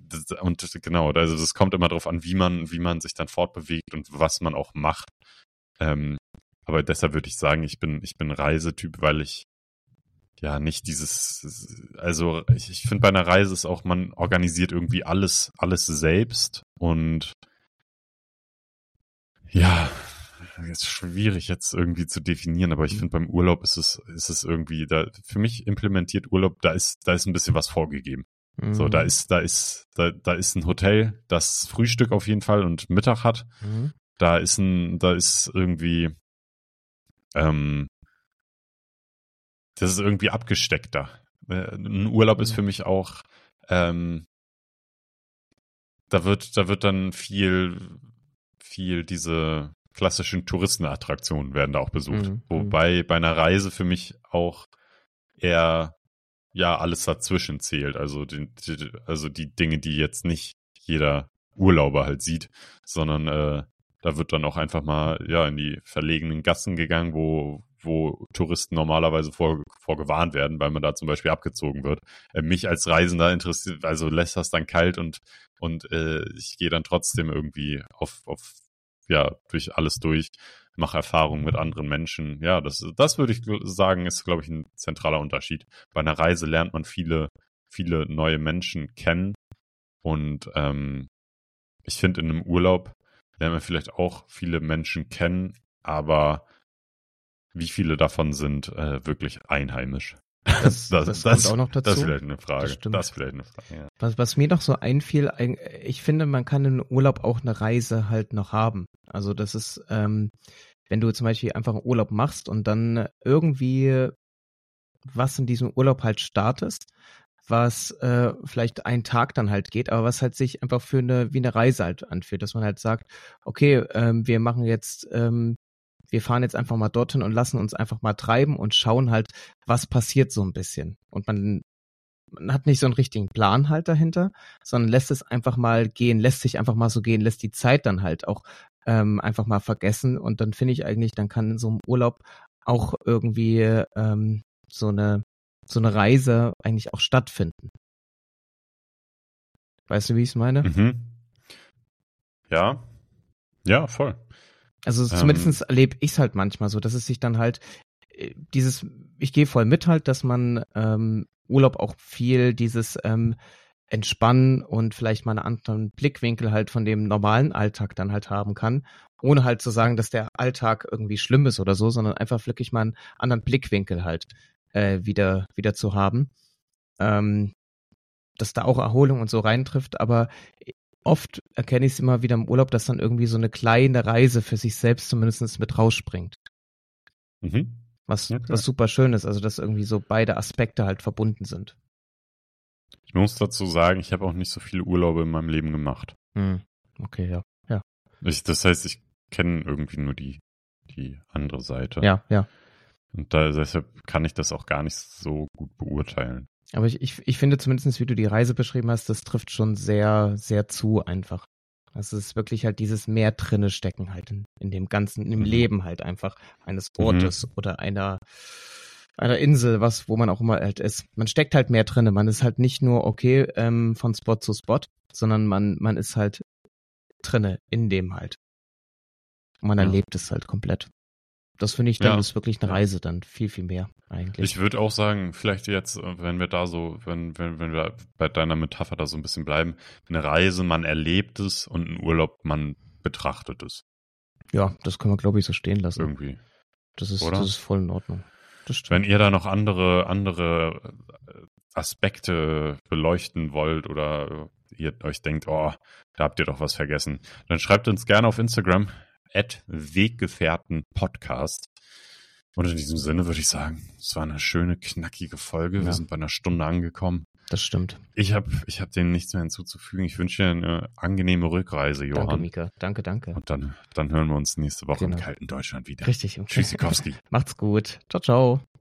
Speaker 1: Das, und das, genau, also das kommt immer darauf an, wie man, wie man sich dann fortbewegt und was man auch macht. Ähm, aber deshalb würde ich sagen, ich bin, ich bin Reisetyp, weil ich ja nicht dieses, also ich, ich finde bei einer Reise ist auch, man organisiert irgendwie alles, alles selbst und ja, ist schwierig jetzt irgendwie zu definieren, aber ich
Speaker 2: Mhm.
Speaker 1: finde beim Urlaub ist es, ist es irgendwie, da, für mich implementiert Urlaub, da ist, da ist ein bisschen was vorgegeben. So,
Speaker 2: Mhm.
Speaker 1: da ist, da ist, da, da ist ein Hotel, das Frühstück auf jeden Fall und Mittag hat.
Speaker 2: Mhm.
Speaker 1: Da ist ein, da ist irgendwie, ähm, das ist irgendwie abgesteckter. Äh, Ein Urlaub ist
Speaker 2: Mhm.
Speaker 1: für mich auch, ähm, da wird, da wird dann viel, viel diese klassischen Touristenattraktionen werden da auch besucht.
Speaker 2: Mhm.
Speaker 1: Wobei bei einer Reise für mich auch eher ja alles dazwischen zählt. Also die, die, also die Dinge, die jetzt nicht jeder Urlauber halt sieht, sondern äh, da wird dann auch einfach mal ja in die verlegenen Gassen gegangen, wo wo Touristen normalerweise vor, vorgewarnt werden, weil man da zum Beispiel abgezogen wird. Äh, mich als Reisender interessiert, also lässt das dann kalt und und äh, ich gehe dann trotzdem irgendwie auf auf ja durch alles durch, mache Erfahrungen mit anderen Menschen. Ja, das das würde ich sagen ist glaube ich ein zentraler Unterschied. Bei einer Reise lernt man viele viele neue Menschen kennen und ähm, ich finde in einem Urlaub lernt man vielleicht auch viele Menschen kennen, aber wie viele davon sind äh, wirklich einheimisch?
Speaker 2: Das, das, kommt auch noch dazu.
Speaker 1: Das ist vielleicht eine Frage.
Speaker 2: Das.
Speaker 1: Das vielleicht eine Frage, ja.
Speaker 2: Was, was mir noch so einfiel, ein- ich finde, man kann in Urlaub auch eine Reise halt noch haben. Also das ist, ähm, wenn du zum Beispiel einfach einen Urlaub machst und dann irgendwie was in diesem Urlaub halt startest, was äh, vielleicht einen Tag dann halt geht, aber was halt sich einfach für eine wie eine Reise halt anfühlt, dass man halt sagt, okay, ähm, wir machen jetzt, ähm, wir fahren jetzt einfach mal dorthin und lassen uns einfach mal treiben und schauen halt, was passiert so ein bisschen. Und man man hat nicht so einen richtigen Plan halt dahinter, sondern lässt es einfach mal gehen, lässt sich einfach mal so gehen, lässt die Zeit dann halt auch ähm, einfach mal vergessen und dann finde ich eigentlich, dann kann in so einem Urlaub auch irgendwie ähm, so eine so eine Reise eigentlich auch stattfinden. Weißt du, wie ich es meine?
Speaker 1: Mhm. Ja. Ja, voll.
Speaker 2: Also
Speaker 1: Ähm.
Speaker 2: zumindest erlebe ich es halt manchmal so, dass es sich dann halt äh, dieses, ich gehe voll mit halt, dass man ähm, Urlaub auch viel dieses ähm, Entspannen und vielleicht mal einen anderen Blickwinkel halt von dem normalen Alltag dann halt haben kann, ohne halt zu sagen, dass der Alltag irgendwie schlimm ist oder so, sondern einfach wirklich mal einen anderen Blickwinkel halt äh, wieder wieder zu haben, ähm, dass da auch Erholung und so reintrifft, aber oft erkenne ich es immer wieder im Urlaub, dass dann irgendwie so eine kleine Reise für sich selbst zumindest mit rausspringt.
Speaker 1: Mhm.
Speaker 2: Was,
Speaker 1: Okay.
Speaker 2: was super schön ist, also dass irgendwie so beide Aspekte halt verbunden sind.
Speaker 1: Ich muss dazu sagen, ich habe auch nicht so viele Urlaube in meinem Leben gemacht.
Speaker 2: Hm. Okay, ja.
Speaker 1: Ich, das heißt, ich kenne irgendwie nur die, die andere Seite.
Speaker 2: Ja, ja.
Speaker 1: Und da, deshalb kann ich das auch gar nicht so gut beurteilen.
Speaker 2: Aber ich, ich, ich finde zumindest, wie du die Reise beschrieben hast, das trifft schon sehr, sehr zu einfach. Also es ist wirklich halt dieses mehr drinne stecken halt in, in dem ganzen, im
Speaker 1: Mhm.
Speaker 2: Leben halt einfach eines
Speaker 1: Mhm.
Speaker 2: Ortes oder einer, einer Insel, was, wo man auch immer halt ist. Man steckt halt mehr drinne. Man ist halt nicht nur okay ähm, von Spot zu Spot, sondern man, man ist halt drinne in dem halt. Und man
Speaker 1: Ja.
Speaker 2: erlebt es halt komplett. Das finde ich dann
Speaker 1: Ja.
Speaker 2: ist wirklich eine. Reise dann viel, viel mehr eigentlich.
Speaker 1: Ich würde auch sagen, vielleicht jetzt, äh, wenn wir da so, wenn, wenn, wenn wir bei deiner Metapher da so ein bisschen bleiben, eine Reise, man erlebt es und ein Urlaub, man betrachtet es
Speaker 2: ja, das können wir, glaube ich, so stehen lassen.
Speaker 1: irgendwie.
Speaker 2: Das ist,
Speaker 1: Oder?
Speaker 2: das ist voll in Ordnung.
Speaker 1: Wenn ihr da noch andere, andere äh, Aspekte beleuchten wollt oder ihr euch denkt, oh, da habt ihr doch was vergessen, dann schreibt uns gerne auf Instagram at Weggefährten-Podcast. Und in diesem Sinne würde ich sagen, es war eine schöne, knackige Folge. Wir
Speaker 2: Ja.
Speaker 1: sind bei einer Stunde angekommen.
Speaker 2: Das stimmt.
Speaker 1: Ich habe ich hab dem nichts mehr hinzuzufügen. Ich wünsche dir eine angenehme Rückreise, Johann.
Speaker 2: Danke, Mika. Danke, danke.
Speaker 1: Und dann, dann hören wir uns nächste Woche im
Speaker 2: Genau.
Speaker 1: kalten Deutschland wieder.
Speaker 2: Richtig.
Speaker 1: Tschüssikowski.
Speaker 2: Macht's gut. Ciao, ciao.